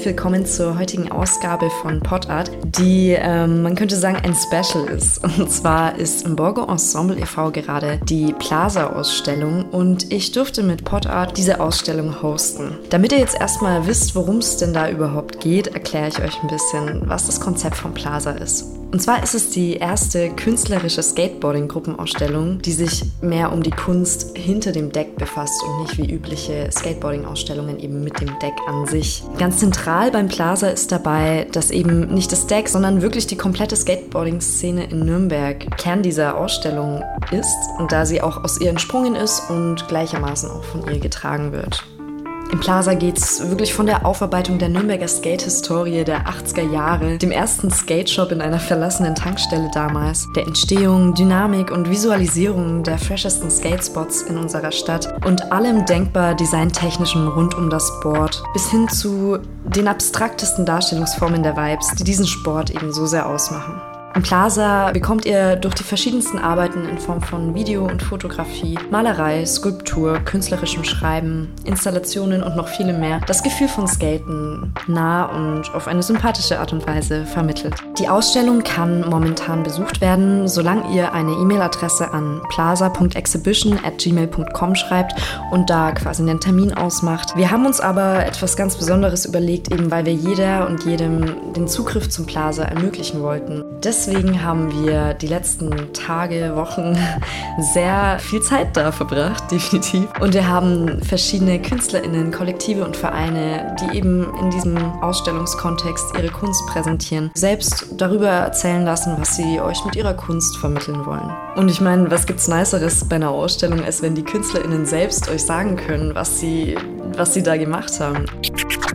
herzlich willkommen zur heutigen Ausgabe von Potart, die ähm, man könnte sagen ein Special ist. Und zwar ist im Borgo Ensemble e.V. gerade die Plaza-Ausstellung und ich durfte mit Potart diese Ausstellung hosten. Damit ihr jetzt erstmal wisst, worum es denn da überhaupt geht, erkläre ich euch ein bisschen, was das Konzept von Plaza ist. Und zwar ist es die erste künstlerische Skateboarding-Gruppenausstellung, die sich mehr um die Kunst hinter dem Deck befasst und nicht wie übliche Skateboarding-Ausstellungen eben mit dem Deck an sich. Ganz zentral beim Plaza ist dabei, dass eben nicht das Deck, sondern wirklich die komplette Skateboarding-Szene in Nürnberg Kern dieser Ausstellung ist und da sie auch aus ihr entsprungen ist und gleichermaßen auch von ihr getragen wird. Im Plaza geht es wirklich von der Aufarbeitung der Nürnberger Skate-Historie der 80er Jahre, dem ersten Skate-Shop in einer verlassenen Tankstelle damals, der Entstehung, Dynamik und Visualisierung der freshesten Skatespots in unserer Stadt und allem denkbar Designtechnischen rund um das Board, bis hin zu den abstraktesten Darstellungsformen der Vibes, die diesen Sport eben so sehr ausmachen. Im Plaza bekommt ihr durch die verschiedensten Arbeiten in Form von Video und Fotografie, Malerei, Skulptur, künstlerischem Schreiben, Installationen und noch viele mehr das Gefühl von Skaten nah und auf eine sympathische Art und Weise vermittelt. Die Ausstellung kann momentan besucht werden, solange ihr eine E-Mail-Adresse an plaza.exhibition@gmail.com schreibt und da quasi einen Termin ausmacht. Wir haben uns aber etwas ganz Besonderes überlegt, eben weil wir jeder und jedem den Zugriff zum Plaza ermöglichen wollten. Deswegen deswegen haben wir die letzten Tage, Wochen sehr viel Zeit da verbracht, definitiv. Und wir haben verschiedene KünstlerInnen, Kollektive und Vereine, die eben in diesem Ausstellungskontext ihre Kunst präsentieren, selbst darüber erzählen lassen, was sie euch mit ihrer Kunst vermitteln wollen. Und ich meine, was gibt's Niceres bei einer Ausstellung, als wenn die KünstlerInnen selbst euch sagen können, was sie, was sie da gemacht haben.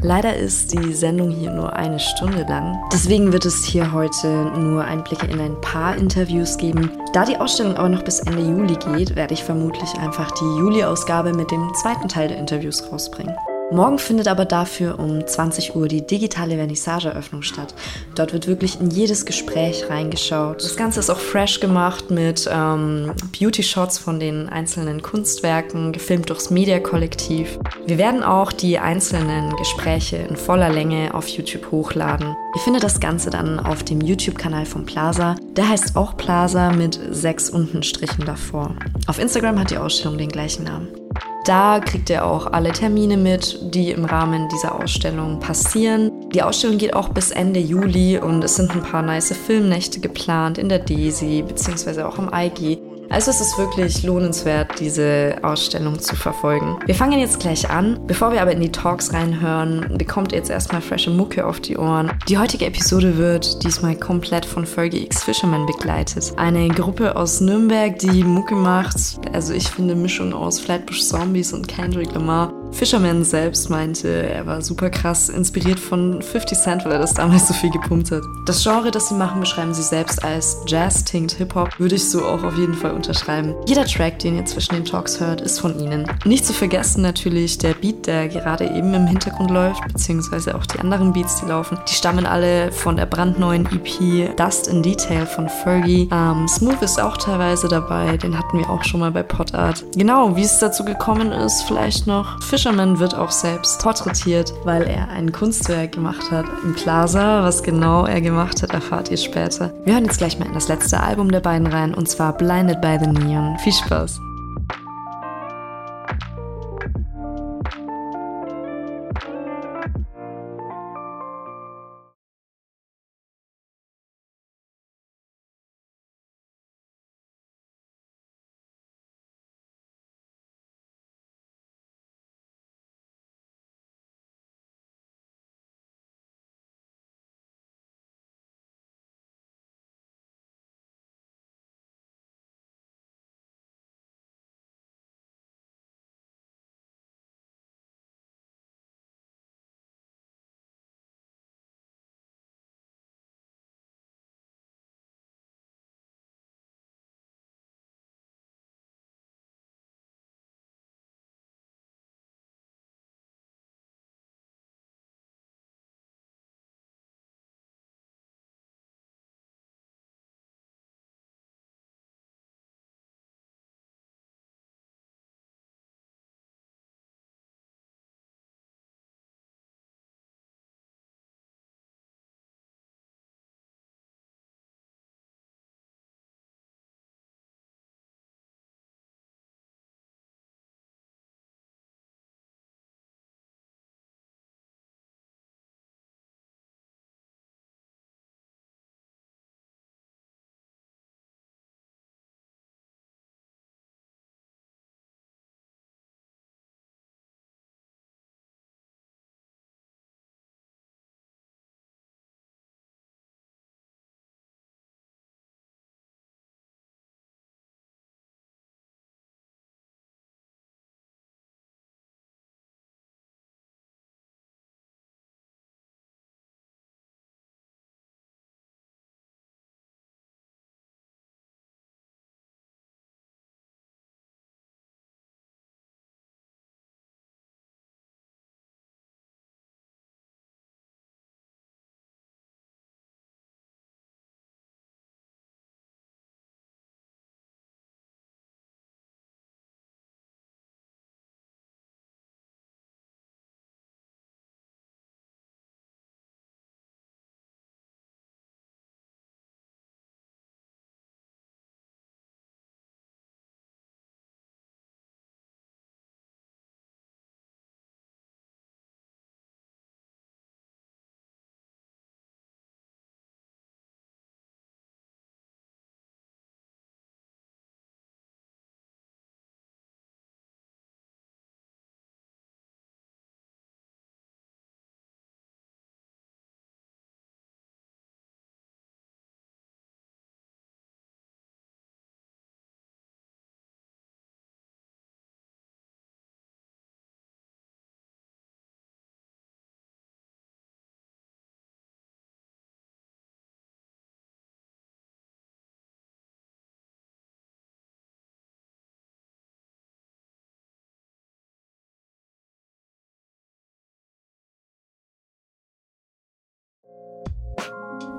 Leider ist die Sendung hier nur eine Stunde lang. Deswegen wird es hier heute nur Einblicke in ein paar Interviews geben. Da die Ausstellung aber noch bis Ende Juli geht, werde ich vermutlich einfach die Juli-Ausgabe mit dem zweiten Teil der Interviews rausbringen. Morgen findet aber dafür um 20 Uhr die digitale Vernissageeröffnung statt. Dort wird wirklich in jedes Gespräch reingeschaut. Das Ganze ist auch fresh gemacht mit ähm, Beauty-Shots von den einzelnen Kunstwerken, gefilmt durchs Media-Kollektiv. Wir werden auch die einzelnen Gespräche in voller Länge auf YouTube hochladen. Ihr findet das Ganze dann auf dem YouTube-Kanal von Plaza. Der heißt auch Plaza mit sechs Untenstrichen davor. Auf Instagram hat die Ausstellung den gleichen Namen. Da kriegt ihr auch alle Termine mit, die im Rahmen dieser Ausstellung passieren. Die Ausstellung geht auch bis Ende Juli und es sind ein paar nice Filmnächte geplant in der DESI bzw. auch im IG. Also es ist wirklich lohnenswert, diese Ausstellung zu verfolgen. Wir fangen jetzt gleich an. Bevor wir aber in die Talks reinhören, bekommt ihr jetzt erstmal frische Mucke auf die Ohren. Die heutige Episode wird diesmal komplett von Fergie X Fisherman begleitet. Eine Gruppe aus Nürnberg, die Mucke macht. Also ich finde Mischung aus Flatbush Zombies und Kendrick Lamar. Fisherman selbst meinte, er war super krass inspiriert von 50 Cent, weil er das damals so viel gepumpt hat. Das Genre, das sie machen, beschreiben sie selbst als Jazz, Tinkt, Hip-Hop. Würde ich so auch auf jeden Fall unterschreiben. Jeder Track, den ihr zwischen den Talks hört, ist von ihnen. Nicht zu vergessen natürlich der Beat, der gerade eben im Hintergrund läuft, beziehungsweise auch die anderen Beats, die laufen. Die stammen alle von der brandneuen EP Dust in Detail von Fergie. Ähm, Smooth ist auch teilweise dabei, den hatten wir auch schon mal bei Potart. Genau, wie es dazu gekommen ist, vielleicht noch. Fish Fisherman wird auch selbst porträtiert, weil er ein Kunstwerk gemacht hat im Plaza. Was genau er gemacht hat, erfahrt ihr später. Wir hören jetzt gleich mal in das letzte Album der beiden rein und zwar Blinded by the Neon. Viel Spaß!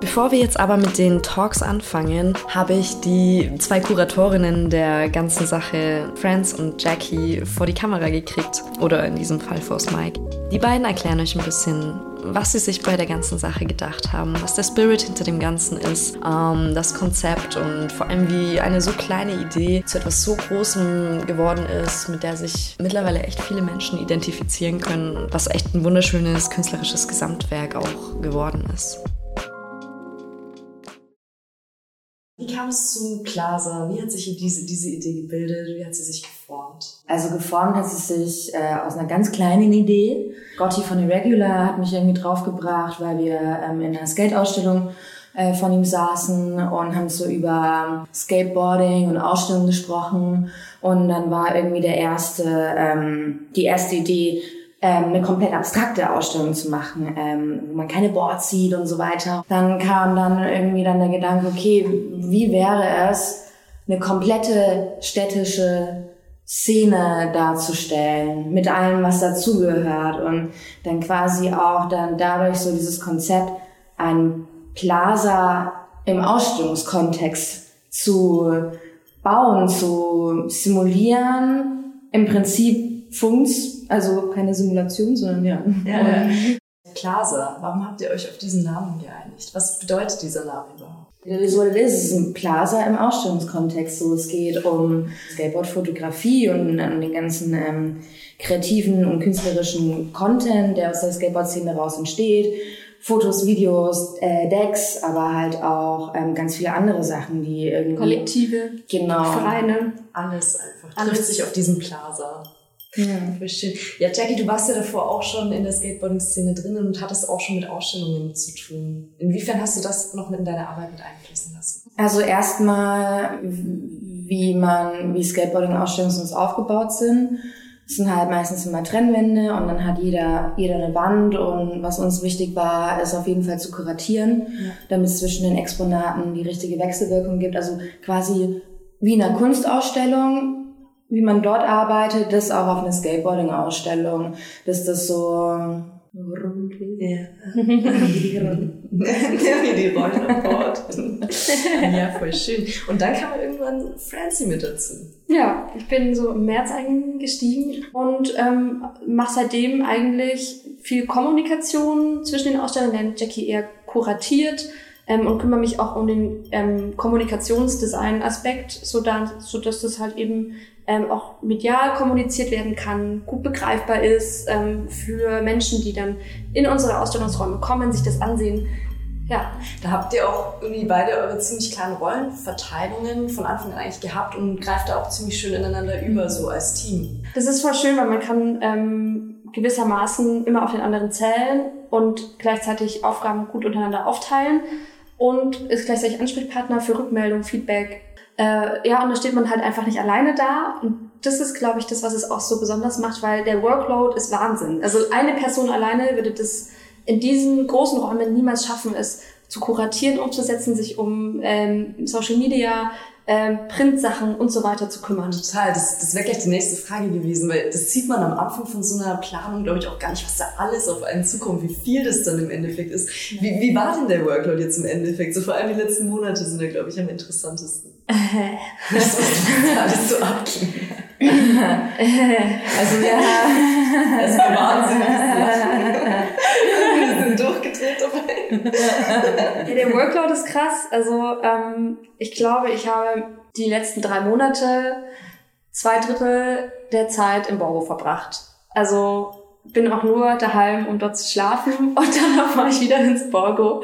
Bevor wir jetzt aber mit den Talks anfangen, habe ich die zwei Kuratorinnen der ganzen Sache, Franz und Jackie, vor die Kamera gekriegt. Oder in diesem Fall vors Mike. Die beiden erklären euch ein bisschen, was sie sich bei der ganzen Sache gedacht haben, was der Spirit hinter dem Ganzen ist, ähm, das Konzept und vor allem wie eine so kleine Idee zu etwas so Großem geworden ist, mit der sich mittlerweile echt viele Menschen identifizieren können, was echt ein wunderschönes künstlerisches Gesamtwerk auch geworden ist. Wie kam es zum Plaza? Wie hat sich diese, diese Idee gebildet? Wie hat sie sich geformt? Also geformt hat sie sich äh, aus einer ganz kleinen Idee. Gotti von Irregular hat mich irgendwie draufgebracht, weil wir ähm, in einer Skate-Ausstellung äh, von ihm saßen und haben so über Skateboarding und Ausstellungen gesprochen. Und dann war irgendwie der erste, ähm, die erste Idee, eine komplett abstrakte Ausstellung zu machen, ähm, wo man keine Boards sieht und so weiter. Dann kam dann irgendwie dann der Gedanke, okay, wie wäre es, eine komplette städtische Szene darzustellen, mit allem, was dazugehört und dann quasi auch dann dadurch so dieses Konzept, ein Plaza im Ausstellungskontext zu bauen, zu simulieren, im Prinzip Funks also keine Simulation, sondern ja. ja, Plaza, warum habt ihr euch auf diesen Namen geeinigt? Was bedeutet dieser Name überhaupt? Ja, ist, what it is. Es ist ein Plaza im Ausstellungskontext. So, es geht um Skateboard-Fotografie und um den ganzen ähm, kreativen und künstlerischen Content, der aus der Skateboard-Szene daraus entsteht. Fotos, Videos, äh, Decks, aber halt auch ähm, ganz viele andere Sachen, die irgendwie... Kollektive, genau. Vereine. Alles einfach. Alles. Trifft sich auf diesem Plaza. Ja, schön. Ja, Jackie, du warst ja davor auch schon in der Skateboarding-Szene drin und hattest auch schon mit Ausstellungen zu tun. Inwiefern hast du das noch mit in deine Arbeit mit einfließen lassen? Also erstmal, wie man, wie Skateboarding-Ausstellungen sonst aufgebaut sind. Es sind halt meistens immer Trennwände und dann hat jeder, jeder eine Wand und was uns wichtig war, ist auf jeden Fall zu kuratieren, ja. damit es zwischen den Exponaten die richtige Wechselwirkung gibt. Also quasi wie in einer Kunstausstellung, wie man dort arbeitet, das auch auf einer Skateboarding-Ausstellung, dass das so rund Ja. Wie die Rollen Bord. ja, voll schön. Und dann kam irgendwann Francie mit dazu. Ja, ich bin so im März eingestiegen und ähm, mache seitdem eigentlich viel Kommunikation zwischen den Ausstellern, während Jackie eher kuratiert ähm, und kümmere mich auch um den ähm, Kommunikationsdesign-Aspekt, so dass das halt eben ähm, auch medial kommuniziert werden kann, gut begreifbar ist ähm, für Menschen, die dann in unsere Ausstellungsräume kommen, sich das ansehen. Ja. Da habt ihr auch irgendwie beide eure ziemlich klaren Rollenverteilungen von Anfang an eigentlich gehabt und greift da auch ziemlich schön ineinander über, so als Team. Das ist voll schön, weil man kann ähm, gewissermaßen immer auf den anderen zählen und gleichzeitig Aufgaben gut untereinander aufteilen und ist gleichzeitig Ansprechpartner für Rückmeldung, Feedback, äh, ja, und da steht man halt einfach nicht alleine da. Und das ist, glaube ich, das, was es auch so besonders macht, weil der Workload ist Wahnsinn. Also eine Person alleine würde das in diesen großen Räumen niemals schaffen, es zu kuratieren, umzusetzen, sich um ähm, Social Media, ähm, Printsachen und so weiter zu kümmern. Total, das, das wäre gleich die nächste Frage gewesen, weil das sieht man am Anfang von so einer Planung, glaube ich, auch gar nicht, was da alles auf einen zukommt, wie viel das dann im Endeffekt ist. Wie, wie war denn der Workload jetzt im Endeffekt? So vor allem die letzten Monate sind da, glaube ich, am interessantesten. was, was alles so abging. also haben... Das war wahnsinnig. wir sind durchgedreht dabei. Ja, der Workload ist krass. Also ähm, ich glaube, ich habe die letzten drei Monate zwei Drittel der Zeit im Büro verbracht. Also bin auch nur daheim, um dort zu schlafen und dann fahre ich wieder ins Borgo.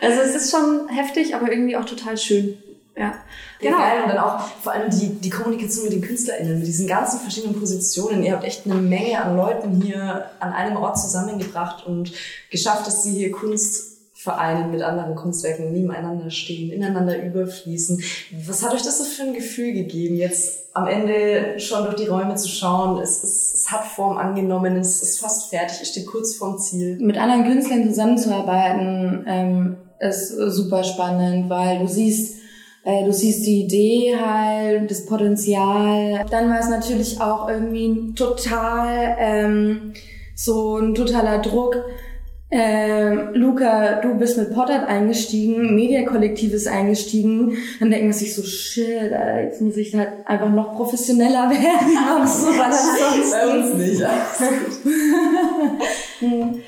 Also es ist schon heftig, aber irgendwie auch total schön. Ja. Genau. geil. Und dann auch vor allem die, die Kommunikation mit den KünstlerInnen, mit diesen ganzen verschiedenen Positionen. Ihr habt echt eine Menge an Leuten hier an einem Ort zusammengebracht und geschafft, dass sie hier Kunst vereinen mit anderen Kunstwerken nebeneinander stehen, ineinander überfließen. Was hat euch das so für ein Gefühl gegeben, jetzt am Ende schon durch die Räume zu schauen? Es, es, es hat Form angenommen, es ist fast fertig, es steht kurz vorm Ziel. Mit anderen Künstlern zusammenzuarbeiten ähm, ist super spannend, weil du siehst, äh, du siehst die Idee halt, das Potenzial. Dann war es natürlich auch irgendwie total ähm, so ein totaler Druck, Ähm, Luca, du bist mit Pottert eingestiegen, Media-Kollektiv ist eingestiegen. Dann denken sie sich so, shit, Alter, jetzt muss ich halt einfach noch professioneller werden. so, sonst Bei uns nicht.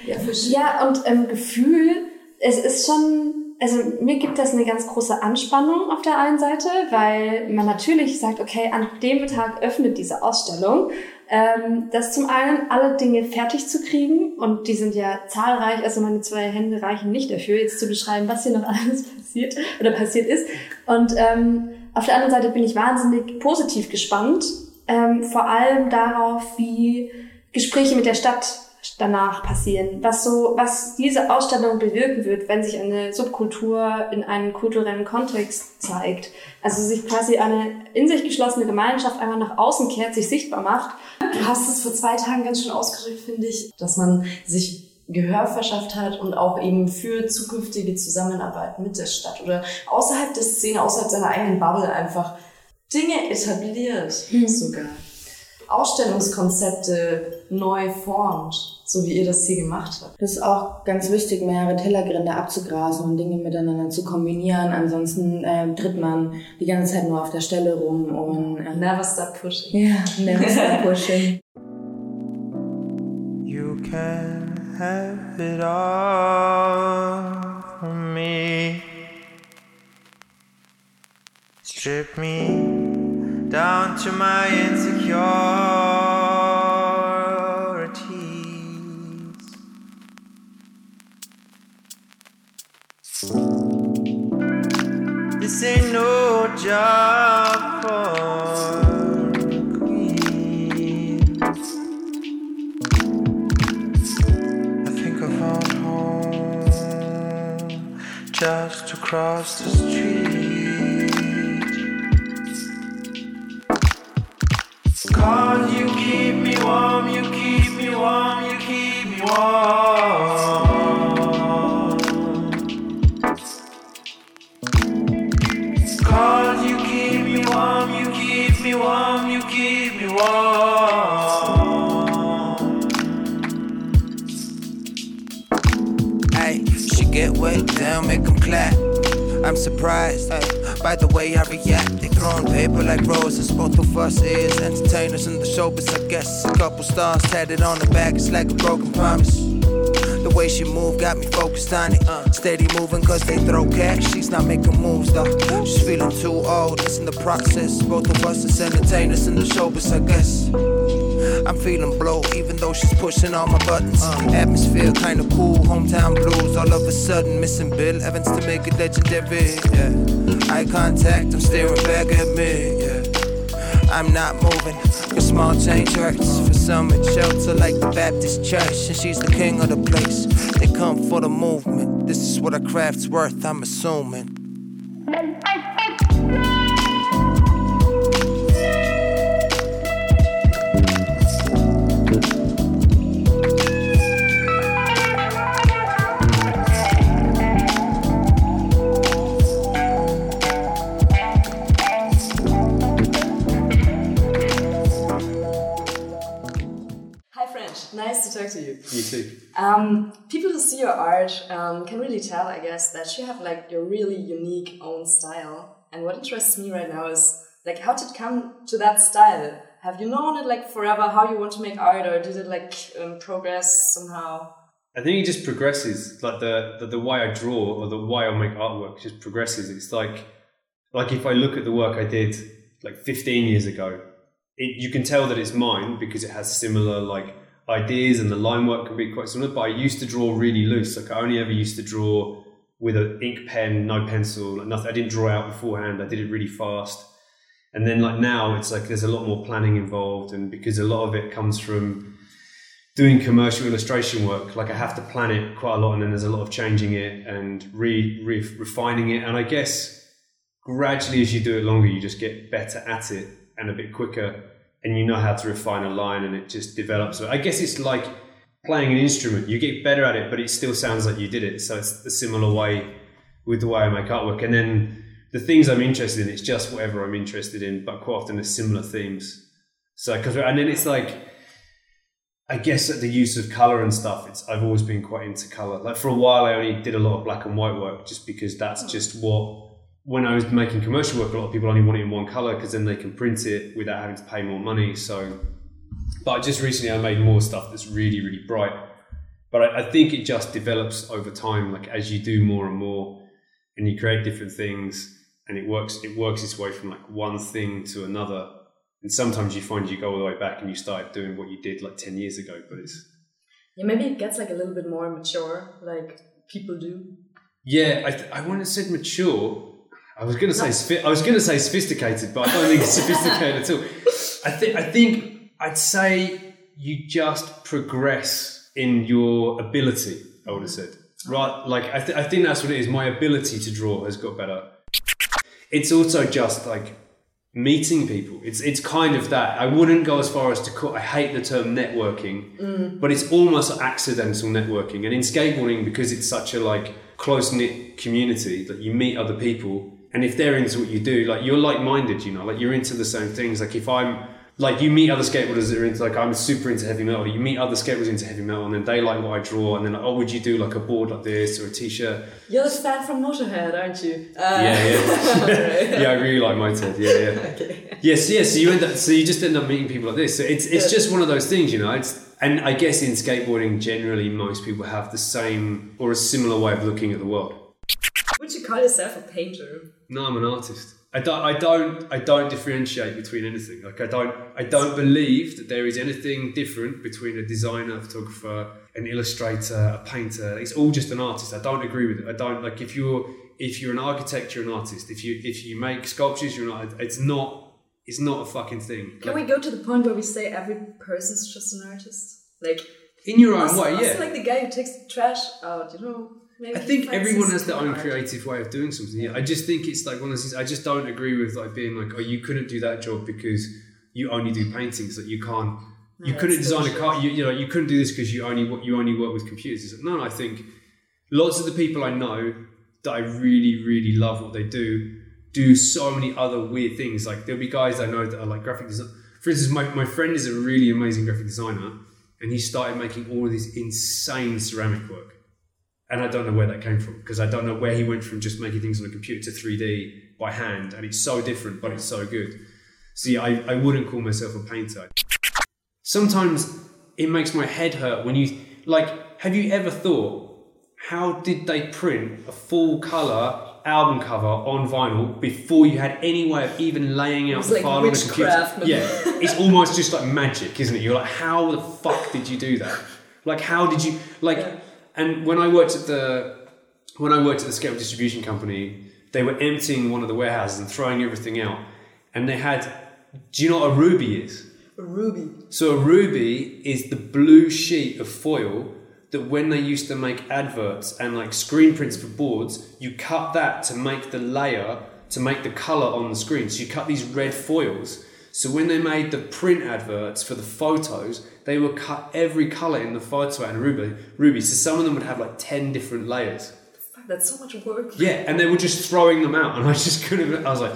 ja, ja, und ähm, Gefühl, es ist schon also mir gibt das eine ganz große Anspannung auf der einen Seite, weil man natürlich sagt, okay, an dem Tag öffnet diese Ausstellung ähm, das zum einen, alle Dinge fertig zu kriegen und die sind ja zahlreich, also meine zwei Hände reichen nicht dafür, jetzt zu beschreiben, was hier noch alles passiert oder passiert ist. Und ähm, auf der anderen Seite bin ich wahnsinnig positiv gespannt, ähm, vor allem darauf, wie Gespräche mit der Stadt danach passieren, was so, was diese Ausstellung bewirken wird, wenn sich eine Subkultur in einem kulturellen Kontext zeigt. Also sich quasi eine in sich geschlossene Gemeinschaft einmal nach außen kehrt, sich sichtbar macht. Du hast es vor zwei Tagen ganz schön ausgedrückt, finde ich, dass man sich Gehör verschafft hat und auch eben für zukünftige Zusammenarbeit mit der Stadt oder außerhalb der Szene, außerhalb seiner eigenen Bubble einfach Dinge etabliert mhm. sogar. Ausstellungskonzepte neu formt so wie ihr das hier gemacht habt. Das ist auch ganz wichtig, mehrere Tellergrände abzugrasen und Dinge miteinander zu kombinieren. Ansonsten äh, tritt man die ganze Zeit nur auf der Stelle rum und äh, never stop pushing. Ja, never stop pushing. You can have it all from me. Strip me down to my insecure This ain't no job for queen. I think I found home just across the street. Cause you keep me warm, you keep me warm, you keep me warm. Warm, you keep me warm. Hey, she get wet, down, make them clap. I'm surprised by the way I react. They throwing paper like roses. Both of us is entertainers in the showbiz, I guess. A couple stars tatted on the back, it's like a broken promise. The way she move got me focused on it. Uh, steady moving cause they throw cash. She's not making moves though. She's feeling too old, it's in the process. Both of us is entertainers in the showbiz, I guess. I'm feeling blow, even though she's pushing all my buttons. Uh, atmosphere kinda cool, hometown blues. All of a sudden, missing Bill Evans to make it legendary. Yeah, eye contact, I'm staring back at me. Yeah, I'm not moving. A small change hurts. For some, it's shelter like the Baptist church. And she's the king of the place. They come for the movement. This is what a craft's worth, I'm assuming. Talk to you. You too. Um, people who see your art um, can really tell, I guess, that you have like your really unique own style. And what interests me right now is like how did it come to that style? Have you known it like forever how you want to make art, or did it like um, progress somehow? I think it just progresses. Like the, the the way I draw or the way I make artwork just progresses. It's like like if I look at the work I did like 15 years ago, it, you can tell that it's mine because it has similar like ideas and the line work can be quite similar. But I used to draw really loose. Like I only ever used to draw with an ink pen, no pencil, like nothing. I didn't draw out beforehand. I did it really fast. And then like now it's like there's a lot more planning involved and because a lot of it comes from doing commercial illustration work, like I have to plan it quite a lot and then there's a lot of changing it and re, re refining it. And I guess gradually as you do it longer, you just get better at it and a bit quicker and you know how to refine a line and it just develops. I guess it's like playing an instrument. You get better at it, but it still sounds like you did it. So it's a similar way with the way I make artwork. And then the things I'm interested in, it's just whatever I'm interested in, but quite often there's similar themes. So, because, and then it's like, I guess at the use of color and stuff, it's I've always been quite into color. Like for a while, I only did a lot of black and white work just because that's hmm. just what. When I was making commercial work, a lot of people only want it in one color because then they can print it without having to pay more money. So, but just recently, I made more stuff that's really, really bright. But I, I think it just develops over time, like as you do more and more, and you create different things, and it works. It works its way from like one thing to another and sometimes you find you go all the way back and you start doing what you did like 10 years ago but it's Yeah, maybe it gets like a little bit more mature, like people do. yeah i, th- I wouldn't have said mature i was going to say sophi- i was going to say sophisticated but i don't think it's sophisticated at all i think i think i'd say you just progress in your ability i would have said right like I, th- I think that's what it is my ability to draw has got better it's also just like meeting people. It's it's kind of that. I wouldn't go as far as to call. I hate the term networking, mm. but it's almost accidental networking. And in skateboarding, because it's such a like close knit community that you meet other people, and if they're into what you do, like you're like minded. You know, like you're into the same things. Like if I'm like you meet other skateboarders that are into like I'm super into heavy metal. You meet other skateboarders into heavy metal, and then they like what I draw, and then like, oh, would you do like a board like this or a t-shirt? You're the fan from Motorhead, aren't you? Uh, Yeah, yeah, yeah. I really like Motorhead. Yeah, yeah. okay. Yes, yes. So you end up, so you just end up meeting people like this. So it's it's just one of those things, you know. It's and I guess in skateboarding, generally, most people have the same or a similar way of looking at the world. Would you call yourself a painter? No, I'm an artist. I don't, I don't, I don't differentiate between anything. Like I don't, I don't believe that there is anything different between a designer, a photographer, an illustrator, a painter. It's all just an artist. I don't agree with it. I don't like if you're, if you're an architect, you're an artist. If you, if you make sculptures, you're not. It's not. It's not a fucking thing. Can Like, we go to the point where we say every person's just an artist? Like, in your own way, yeah. like the guy who takes the trash out, you know? I think everyone has their own creative way of doing something. Yeah, I just think it's like one of those things. I just don't agree with like being like, oh, you couldn't do that job because you only do paintings. That you can't. You couldn't design a car. You, you know, you couldn't do this because you only you only work with computers. It's like, no, no, I think lots of the people I know that I really really love what they do do so many other weird things. Like there'll be guys I know that are like graphic design. For instance, my, my friend is a really amazing graphic designer, and he started making all of this insane ceramic work and I don't know where that came from because I don't know where he went from just making things on a computer to 3D by hand, and it's so different, but it's so good. See, I, I wouldn't call myself a painter. Sometimes it makes my head hurt when you like. Have you ever thought how did they print a full color album cover on vinyl before you had any way of even laying out the like file on a computer? Yeah, it's almost just like magic, isn't it? You're like, how the fuck did you do that? Like, how did you like? Yeah. And when I worked at the when I worked at the scale distribution company, they were emptying one of the warehouses and throwing everything out, and they had. Do you know what a ruby is? A ruby. So a ruby is the blue sheet of foil that when they used to make adverts and like screen prints for boards, you cut that to make the layer to make the color on the screen. So you cut these red foils. So when they made the print adverts for the photos, they would cut every color in the photo in ruby. Ruby. So some of them would have like ten different layers. That's so much work. Yeah, and they were just throwing them out, and I just couldn't. I was like,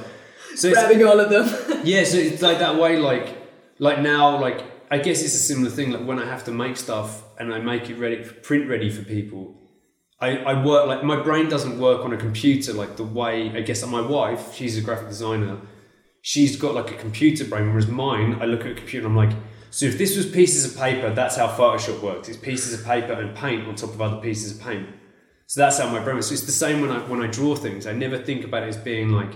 so Grabbing all of them. yeah, so it's like that way, like like now, like I guess it's a similar thing. Like when I have to make stuff and I make it ready, print ready for people. I, I work like my brain doesn't work on a computer like the way I guess my wife, she's a graphic designer, she's got like a computer brain, whereas mine, I look at a computer and I'm like, so if this was pieces of paper, that's how Photoshop works. It's pieces of paper and paint on top of other pieces of paint. So that's how my brain works. So it's the same when I when I draw things. I never think about it as being like,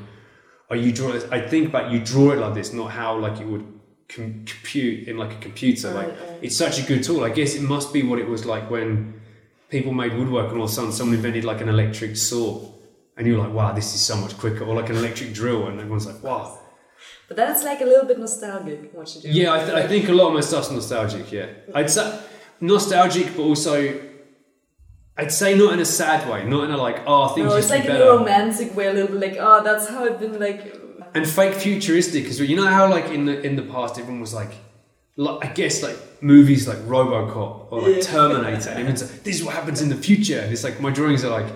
oh, you draw this. I think about you draw it like this, not how like it would com- compute in like a computer. Like Right, right. it's such a good tool. I guess it must be what it was like when people made woodwork and all of a sudden someone invented like an electric saw, and you're like, wow, this is so much quicker, or like an electric drill, and everyone's like, wow. But then it's like a little bit nostalgic what you do. Yeah, I, th- I think a lot of my stuff's nostalgic. Yeah, I'd say nostalgic, but also I'd say not in a sad way, not in a like, oh, things No, it's like be in a romantic way, a little bit like, oh, that's how it's been like. Uh. and fake futuristic because. You know how like in the in the past everyone was like, like I guess like movies like RoboCop or like Yeah. Terminator, and everyone's like, this is what happens in the future. And it's like my drawings are like,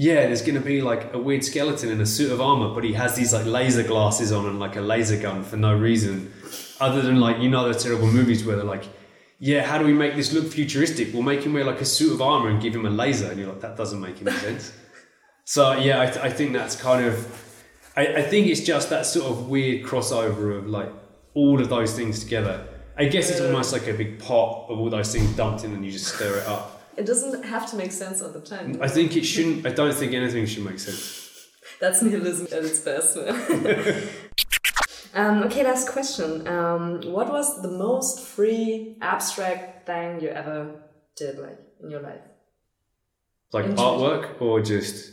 yeah, there's gonna be like a weird skeleton in a suit of armor, but he has these like laser glasses on and like a laser gun for no reason, other than like you know those terrible movies where they're like. yeah, how do we make this look futuristic? We'll make him wear like a suit of armor and give him a laser. And you're like, that doesn't make any sense. so yeah, I, th- I think that's kind of, I, I think it's just that sort of weird crossover of like all of those things together. I guess it's almost like a big pot of all those things dumped in and you just stir it up. It doesn't have to make sense at the time. I think it shouldn't, I don't think anything should make sense. That's nihilism at its best. um, okay, last question. Um, what was the most free abstract thing you ever did, like in your life? Like artwork or just.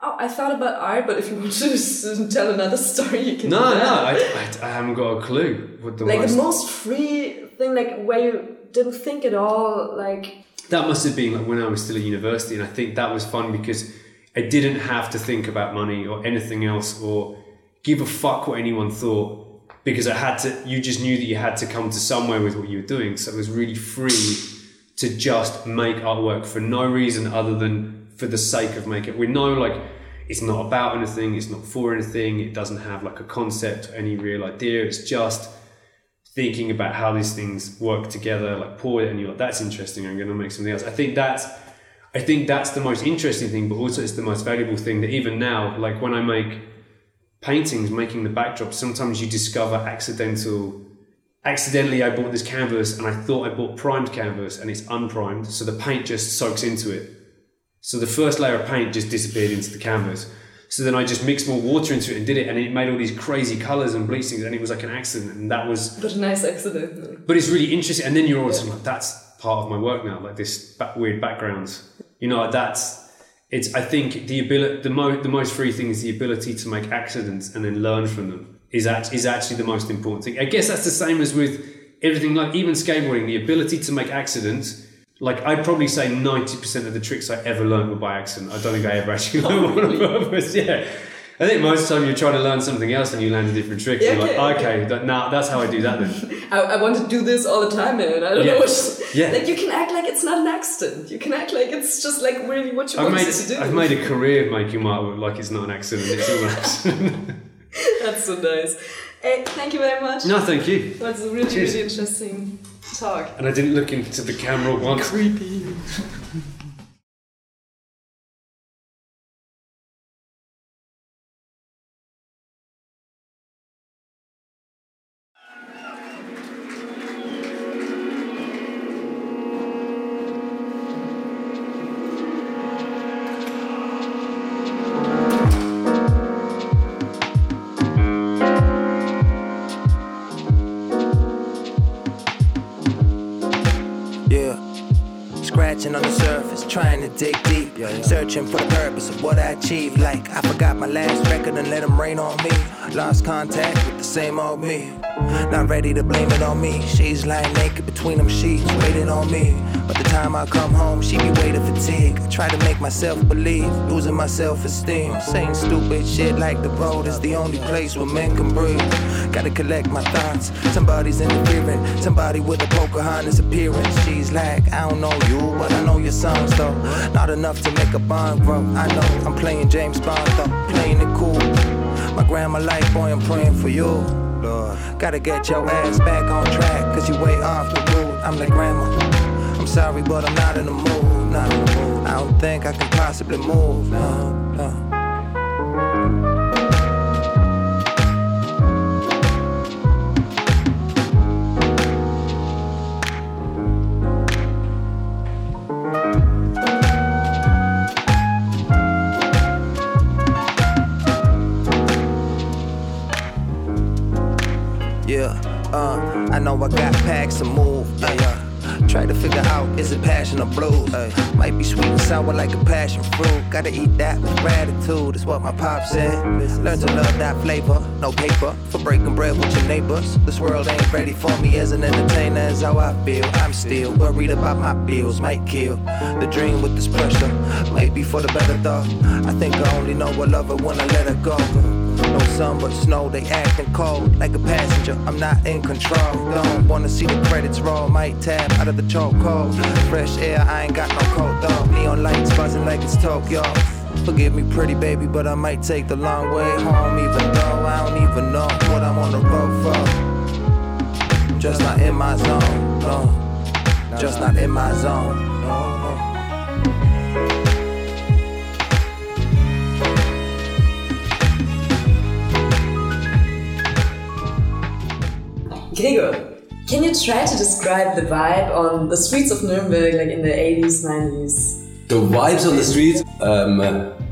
Oh, I thought about art, but if you want to tell another story, you can. No, no. I, I, I haven't got a clue what the like most. the most free thing, like where you didn't think at all, like that must have been like when I was still at university, and I think that was fun because I didn't have to think about money or anything else or give a fuck what anyone thought because I had to. You just knew that you had to come to somewhere with what you were doing, so it was really free to just make artwork for no reason other than for the sake of making it. We know like it's not about anything, it's not for anything, it doesn't have like a concept or any real idea. It's just thinking about how these things work together, like pour it and you're like, that's interesting, I'm gonna make something else. I think that's I think that's the most interesting thing, but also it's the most valuable thing that even now, like when I make paintings, making the backdrops, sometimes you discover accidental accidentally I bought this canvas and I thought I bought primed canvas and it's unprimed, so the paint just soaks into it. So the first layer of paint just disappeared into the canvas. So then I just mixed more water into it and did it, and it made all these crazy colors and bleach things, and it was like an accident, and that was. but a nice accident. But it's really interesting, and then you're also like, that's part of my work now, like this weird backgrounds. You know, that's it's. I think the ability, the mo- the most free thing is the ability to make accidents and then learn from them is act- is actually the most important thing. I guess that's the same as with everything, like even skateboarding, the ability to make accidents. Like I'd probably say ninety percent of the tricks I ever learned were by accident. I don't think I ever actually learned one on purpose. Yeah, I think most of the time you're trying to learn something else and you land a different trick. Yeah, you're like, okay, that, now that's how I do that then. I, I want to do this all the time, man. I don't know what. Yeah. Like you can act like it's not an accident. You can act like it's just like really what you I've made to do. I've made a career of making my artwork like it's not an accident. It's all an accident. That's so nice. Hey, thank you very much. no, thank you. That's really, Cheers. really interesting talk. And I didn't look into the camera once. Creepy. Achieved. Like, I forgot my last record and let them rain on me. Lost contact with the same old me. Not ready to blame it on me. She's lying naked between them sheets, waiting on me. But the time I come home, she be waiting fatigue. I try to make myself believe, losing my self esteem. Saying stupid shit like the road is the only place where men can breathe. Gotta collect my thoughts. Somebody's interfering, somebody with a Pocahontas appearance. She's like, I don't know you, but I know your songs though. Not enough to make a bond grow. I know I'm playing James Bond though, playing it cool. My grandma like, boy, I'm praying for you. Lord, gotta get your ass back on track, cause you way off the road. I'm like, grandma, I'm sorry, but I'm not in the mood. Not in the mood. I don't think I can possibly move. No, no. Uh, I know I got packs to move. Yeah, yeah. Try to figure out is it passion or blues? Ay, might be sweet and sour like a passion fruit. Gotta eat that with gratitude, is what my pop said. Learn to love that flavor, no paper for breaking bread with your neighbors. This world ain't ready for me as an entertainer, is how I feel. I'm still worried about my bills, might kill the dream with this pressure. Maybe for the better though. I think I only know I love her when I let her go. No sun but snow, they acting cold like a passenger. I'm not in control. Don't wanna see the credits roll. Might tap out of the chokehold. Fresh air, I ain't got no coat though. Neon lights buzzing like it's Tokyo. Forgive me, pretty baby, but I might take the long way home, even though I don't even know what I'm on the road for. I'm just not in my zone. No. just not in my zone. No. Gregor, can you try to describe the vibe on the streets of Nuremberg like in the 80s, 90s? The vibes on the streets, um,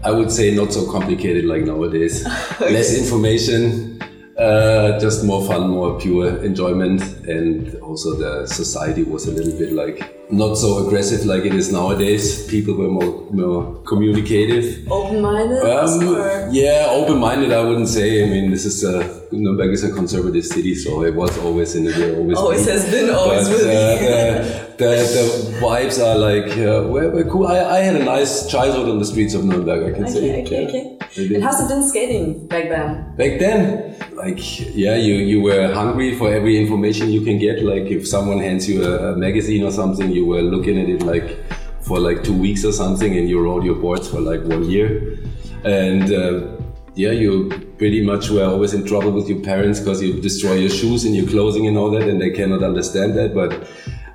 I would say not so complicated like nowadays. Less information, uh, just more fun, more pure enjoyment, and also the society was a little bit like not so aggressive like it is nowadays. People were more more communicative. Open-minded? Um, yeah, open-minded. I wouldn't say. I mean, this is a Nuremberg is a conservative city, so it was always in the will always. Always be. has been, always But, will be. uh, the, the, the vibes are like uh, were, cool. I, I had a nice childhood on the streets of Nuremberg. I can say. Okay, okay, Yeah. okay. And how's it been skating back then? Back then, like yeah, you you were hungry for every information you can get. Like if someone hands you a, a magazine or something, you were looking at it like for like two weeks or something, and you rode your boards for like one year. And uh, yeah, you pretty much were always in trouble with your parents because you destroy your shoes and your clothing and all that, and they cannot understand that. But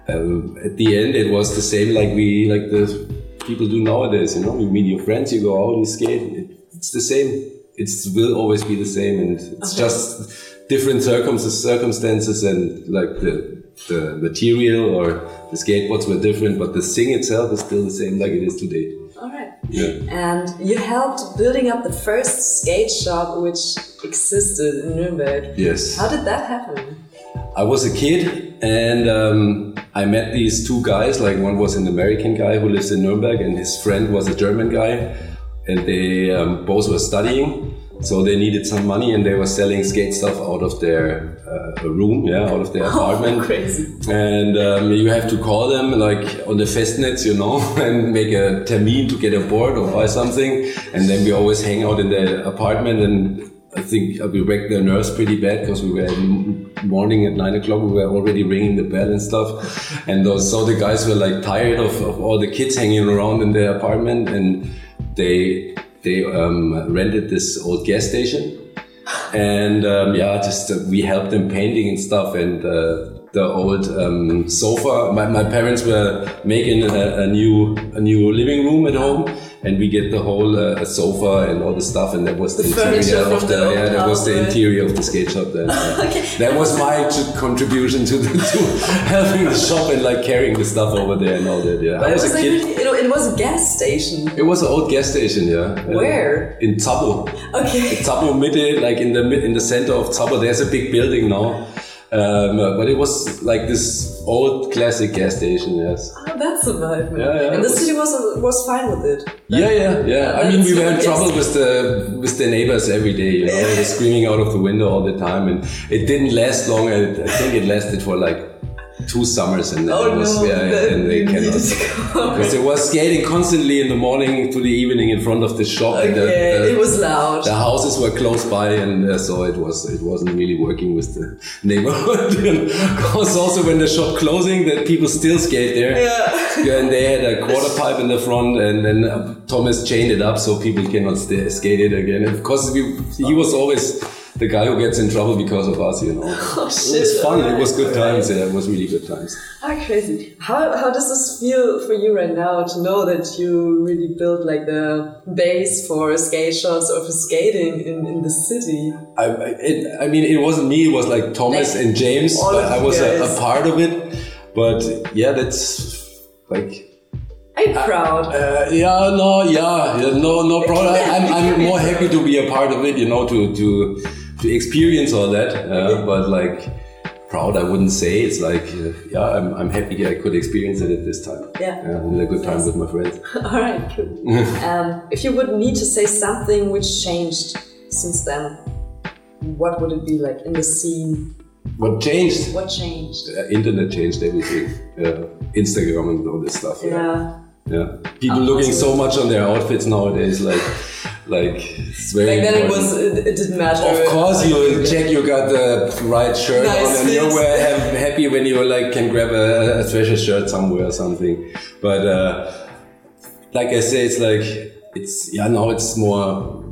um, at the end, it was the same like we like the people do nowadays. You know, you meet your friends, you go out, you skate. It, it's the same. It will always be the same, and it's just different circumstances, circumstances, and like the the material or the skateboards were different, but the thing itself is still the same like it is today. All right. Yeah. And you helped building up the first skate shop which existed in Nuremberg. Yes. How did that happen? I was a kid and um, I met these two guys. Like one was an American guy who lives in Nuremberg, and his friend was a German guy, and they um, both were studying. So they needed some money, and they were selling skate stuff out of their uh, room, yeah, out of their apartment. Oh, crazy. And um, you have to call them like on the festnets, you know, and make a termin to get a board or buy something. And then we always hang out in the apartment. And I think we wrecked their nerves pretty bad because we were in morning at nine o'clock. We were already ringing the bell and stuff. And those, so the guys were like tired of, of all the kids hanging around in their apartment, and they they um, rented this old gas station and um, yeah, just uh, we helped them painting and stuff. And uh, the old um, sofa. My, my parents were making a, a new a new living room at home, and we get the whole uh, sofa and all the stuff. And that was the, The interior of the, the yeah, that was the interior of the skate shop. Then that was my contribution to the, to helping the shop and like carrying the stuff over there and all that. Yeah, I It was was, a like, kid. really- it, it was a gas station. It was an old gas station, yeah. Uh, Where? In Zabo. Okay. Zabo Mitte, like in the mid- in the center of Zabo, there's a big building now. Um, but it was like this old classic gas station, yes. Oh, vibe, man. Yeah, yeah, and the was- city was was fine with it. Yeah, yeah, yeah. I mean, we were in trouble with the with the neighbors every day. You know, they were screaming out of the window all the time, and it didn't last long. I, I think it lasted for like two summers, and then Oh it was no, yeah, and they cannot. needed to go. Because they were skating constantly in the morning to the evening in front of the shop. and the, the- it was loud. the houses were close by, and uh, so it was it wasn't really working with the neighborhood. Because also when the shop closing, that people still skate there. Yeah. And they had a quarter pipe in the front, and then uh, Thomas chained it up so people cannot sta skate it again. And of course, we, he was always the guy who gets in trouble because of us. You know, Oh, shit. it was fun. It was good times. Yeah, it was really good times. How crazy. How, how does this feel for you right now to know that you really built like the base for skate shops or for skating in, in the city? I, I, it, I mean, it wasn't me. It was like Thomas Like, and James. But I was a, a part of it. But yeah, that's like I'm proud. Uh, yeah, no, yeah, yeah, no, no problem. I'm, I'm more happy to be a part of it, you know, to to to experience all that. Uh, but like proud, I wouldn't say. It's like, uh, yeah, I'm, I'm happy I could experience it at this time. Yeah. yeah and a good time with my friends. All right, cool. um, if you would need to say something which changed since then, what would it be like in the scene? What changed? What changed? Uh, internet changed everything. Yeah. Instagram and all this stuff. Yeah. Yeah. People looking so much on their outfits nowadays, like, like it's very. Back then it was it, it didn't matter. Of course, you check you got the right shirt Nice on, and you were happy when you like can grab a, a treasure shirt somewhere or something. But uh, like I say, it's like it's yeah now it's more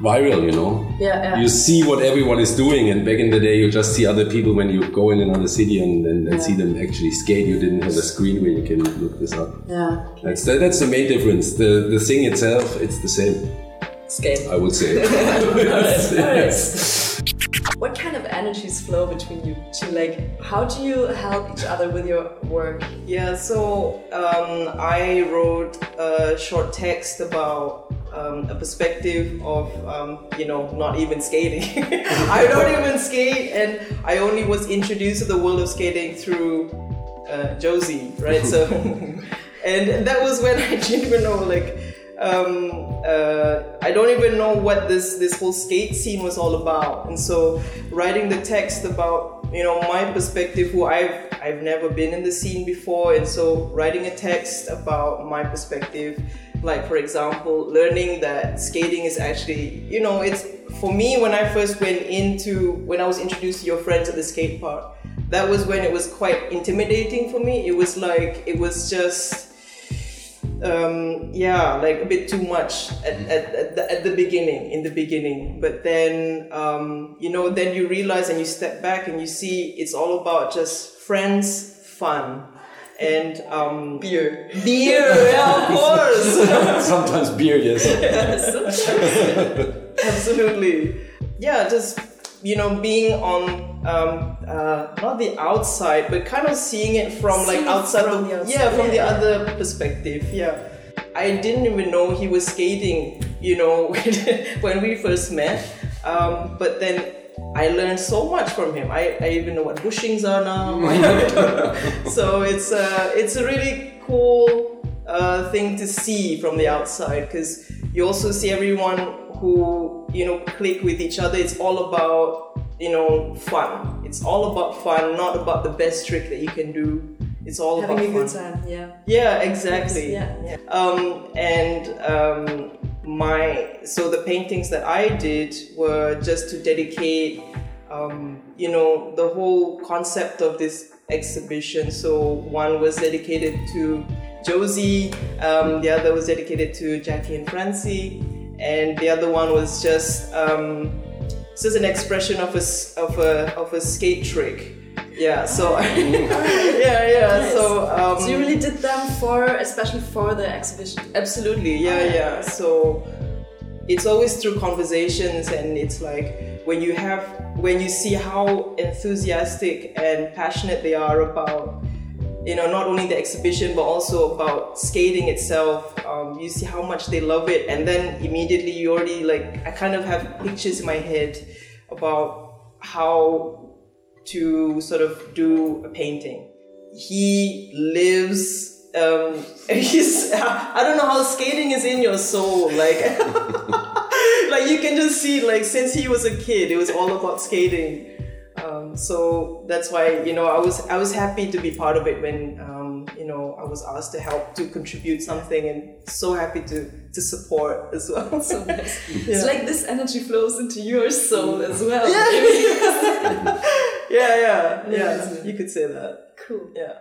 viral, you know. Yeah, yeah. You see what everyone is doing, and back in the day, you just see other people when you go in another city and, and, and see them actually skate. You didn't have a screen where you can look this up. Yeah. That's the, that's the main difference. The the thing itself, it's the same. Skate. I would say. Yes, yes. What kind of energies flow between you two? Like, how do you help each other with your work? Yeah, so um, I wrote a short text about um, a perspective of, um, you know, not even skating. I don't even skate, and I only was introduced to the world of skating through uh, Josie, right? So, and that was when I didn't even know, like, um, uh, I don't even know what this this whole skate scene was all about. And so, writing the text about you know my perspective, who I've I've never been in the scene before, and so writing a text about my perspective, like for example, learning that skating is actually you know it's for me when I first went into when I was introduced to your friends at the skate park. That was when it was quite intimidating for me. It was like it was just um, yeah, like a bit too much at, at, at, the, at the beginning, in the beginning. But then, um, you know, then you realize and you step back and you see it's all about just friends, fun. And um, Beer. beer, yeah, of course. Sometimes beer, yes. Absolutely. Yeah, just you know, being on um, uh, not the outside, but kind of seeing it from Seeing like outside. from the, the outside, yeah, from the other perspective. Yeah, I didn't even know he was skating. You know, when we first met. Um, but then I learned so much from him. I, I even know what bushings are now. so it's uh, it's a really cool uh, thing to see from the outside because you also see everyone who you know click with each other. It's all about you know fun. It's all about fun, not about the best trick that you can do. It's all Having about a good fun. time, yeah. Yeah, exactly. Yeah. Um, and um, my so the paintings that I did were just to dedicate, um, you know, the whole concept of this exhibition. So one was dedicated to Josie, um, the other was dedicated to Jackie and Francie, and the other one was just um, just an expression of a of a of a skate trick. Yeah. So yeah, yeah. So um, So you really did them for, especially for the exhibition. Absolutely, yeah, yeah. So it's always through conversations, and it's like when you have, when you see how enthusiastic and passionate they are about, you know, not only the exhibition but also about skating itself. Um, you see how much they love it, and then immediately you already like, I kind of have pictures in my head about how to sort of do a painting. He lives. Um, he's. I don't know how skating is in your soul. Like, like you can just see. Like since he was a kid, it was all about skating. Um, so that's why you know I was I was happy to be part of it when um, you know I was asked to help to contribute something, and so happy to to support as well. So nice. Yeah. It's like this energy flows into your soul as well. yeah, yeah, yeah. Amazing. You could say that. Cool. Yeah.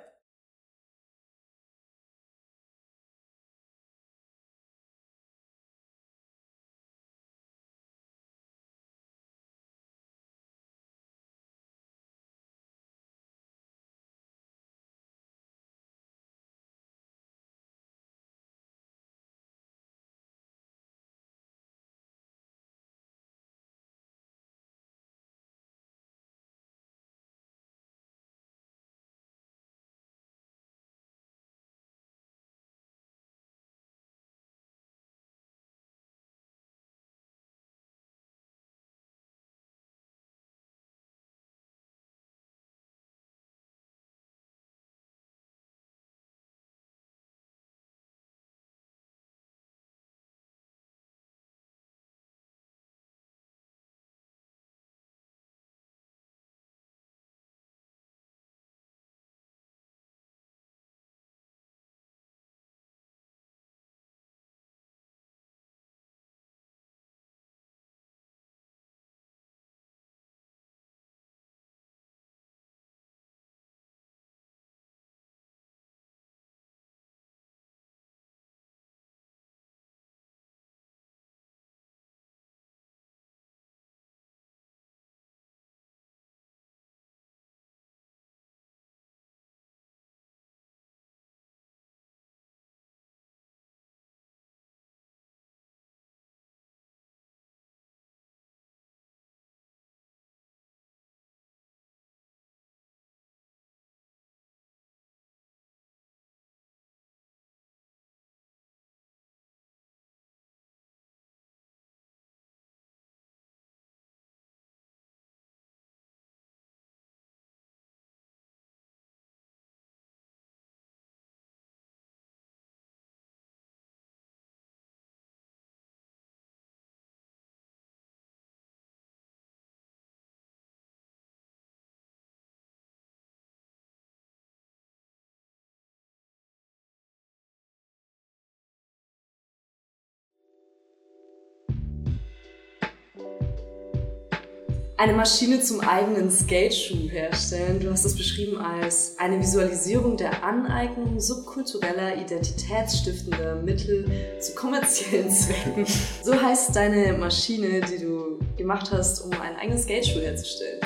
Eine Maschine zum eigenen Skateschuh herstellen. Du hast es beschrieben als eine Visualisierung der Aneignung subkultureller, identitätsstiftender Mittel zu kommerziellen Zwecken. So heißt deine Maschine, die du gemacht hast, um einen eigenen Skateschuh herzustellen.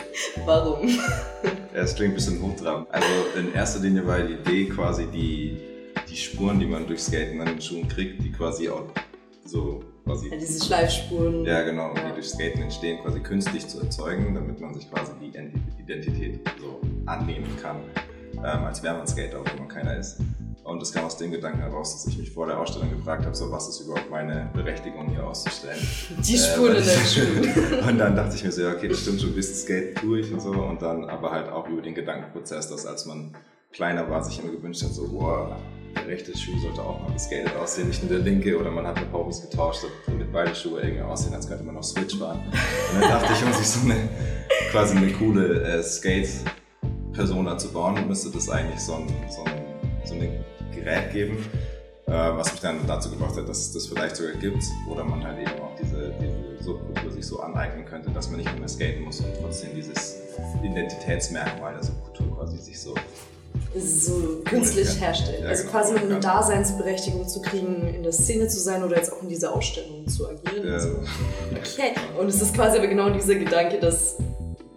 Warum? Es klingt ein bisschen hochtrabend. Also in erster Linie war die Idee quasi die, die Spuren, die man durch Skaten an den Schuhen kriegt, die quasi auch so quasi. Ja, diese Schleifspuren. Ja, genau, ja. die durch Skaten entstehen, quasi künstlich zu erzeugen, damit man sich quasi die Identität so annehmen kann, ähm, als wäre man Skater, obwohl man keiner ist. Und das kam aus dem Gedanken heraus, dass ich mich vor der Ausstellung gefragt habe, so was ist überhaupt meine Berechtigung hier auszustellen. Die äh, Spuren in der Schuhe. und dann dachte ich mir so, ja, okay, das stimmt schon, bis Skate tue ich und so. Und dann aber halt auch über den Gedankenprozess, dass als man kleiner war, sich immer gewünscht hat, so, boah, der rechte Schuh sollte auch mal geskatet aussehen, nicht nur der linke. Oder man hat mit Paubus getauscht, damit beide Schuhe irgendwie aussehen, als könnte man noch Switch fahren. Und dann dachte ich, um sich so eine, quasi eine coole äh, Skate-Persona zu bauen, müsste das eigentlich so ein, so ein, so ein Gerät geben, äh, was mich dann dazu gebracht hat, dass es das vielleicht sogar gibt. Oder man halt eben auch diese, diese Subkultur sich so aneignen könnte, dass man nicht mehr skaten muss und trotzdem dieses Identitätsmerkmal der Subkultur quasi sich so so künstlich ja. herstellen. Ja, also genau. quasi eine Daseinsberechtigung zu kriegen, in der Szene zu sein oder jetzt auch in dieser Ausstellung zu agieren. Ja. So. Okay. Und es ist quasi aber genau dieser Gedanke, dass,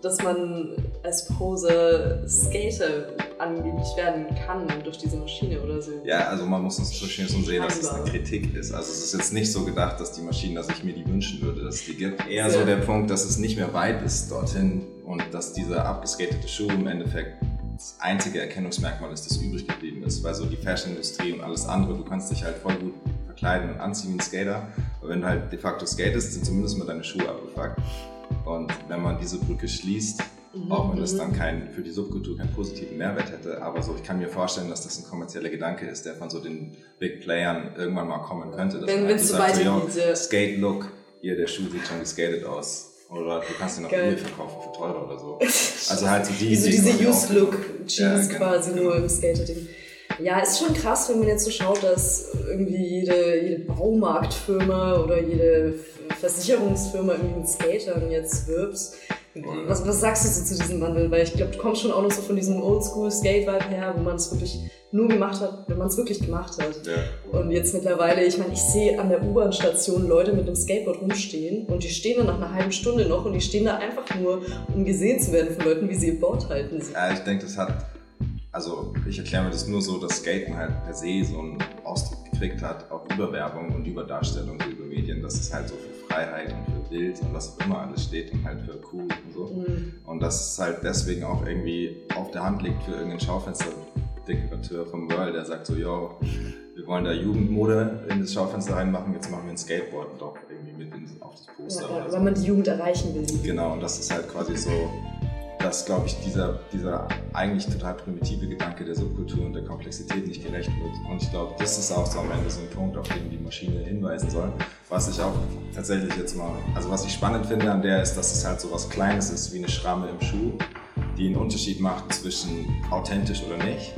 dass man als Poser Skater angeblich werden kann durch diese Maschine oder so. Ja, also man muss uns schon sehen, dass es eine Kritik ist. Also es ist jetzt nicht so gedacht, dass die Maschinen, dass ich mir die wünschen würde, dass es die gibt. Eher so der Punkt, dass es nicht mehr weit ist dorthin und dass dieser abgeskatete Schuh im Endeffekt das einzige Erkennungsmerkmal ist, das übrig geblieben ist. Weil so die Fashion-Industrie und alles andere, du kannst dich halt voll gut verkleiden und anziehen wie ein Skater. Aber wenn du halt de facto skatest, sind zumindest mal deine Schuhe abgefuckt. Und wenn man diese Brücke schließt, mhm. auch wenn das dann kein, für die Subkultur keinen positiven Mehrwert hätte, aber so, ich kann mir vorstellen, dass das ein kommerzieller Gedanke ist, der von so den Big Playern irgendwann mal kommen könnte. Wenn es so weitergeht. Skate-Look, hier, der Schuh sieht schon geskatet aus oder du kannst ihn auch Geil. verkaufen für teurer oder so. Also halt so die. so diese Used-Look-Jeans ja, genau. quasi nur im Skater-Ding. Ja, ist schon krass, wenn man jetzt so schaut, dass irgendwie jede, jede Baumarktfirma oder jede Versicherungsfirma irgendwie mit Skatern jetzt wirbt. Was, was sagst du so zu diesem Wandel? Weil ich glaube, du kommst schon auch noch so von diesem Oldschool-Skate-Vibe her, wo man es wirklich nur gemacht hat, wenn man es wirklich gemacht hat. Ja. Und jetzt mittlerweile, ich meine, ich sehe an der U-Bahn-Station Leute mit einem Skateboard rumstehen und die stehen dann nach einer halben Stunde noch und die stehen da einfach nur, um gesehen zu werden von Leuten, wie sie ihr Board halten. Ja, ich denke, das hat, also ich erkläre mir das nur so, dass Skaten halt per se so einen Ausdruck gekriegt hat, auch über Werbung und über Darstellung, über Medien, dass es halt so für Freiheit und für Bild und was auch immer alles steht und halt für cool und so. Mhm. Und dass es halt deswegen auch irgendwie auf der Hand liegt für irgendeinen Schaufensterdekorateur vom World, der sagt so, yo, wir wollen da Jugendmode in das Schaufenster reinmachen, jetzt machen wir ein Skateboard doch irgendwie mit in, auf das Poster. Ja, ja, weil man die Jugend erreichen will. Genau, und das ist halt quasi so dass, glaube ich, dieser, dieser eigentlich total primitive Gedanke der Subkultur und der Komplexität nicht gerecht wird. Und ich glaube, das ist auch so am Ende so ein Punkt, auf den die Maschine hinweisen soll. Was ich auch tatsächlich jetzt mal, also was ich spannend finde an der ist, dass es halt so was Kleines ist, wie eine Schramme im Schuh, die einen Unterschied macht zwischen authentisch oder nicht.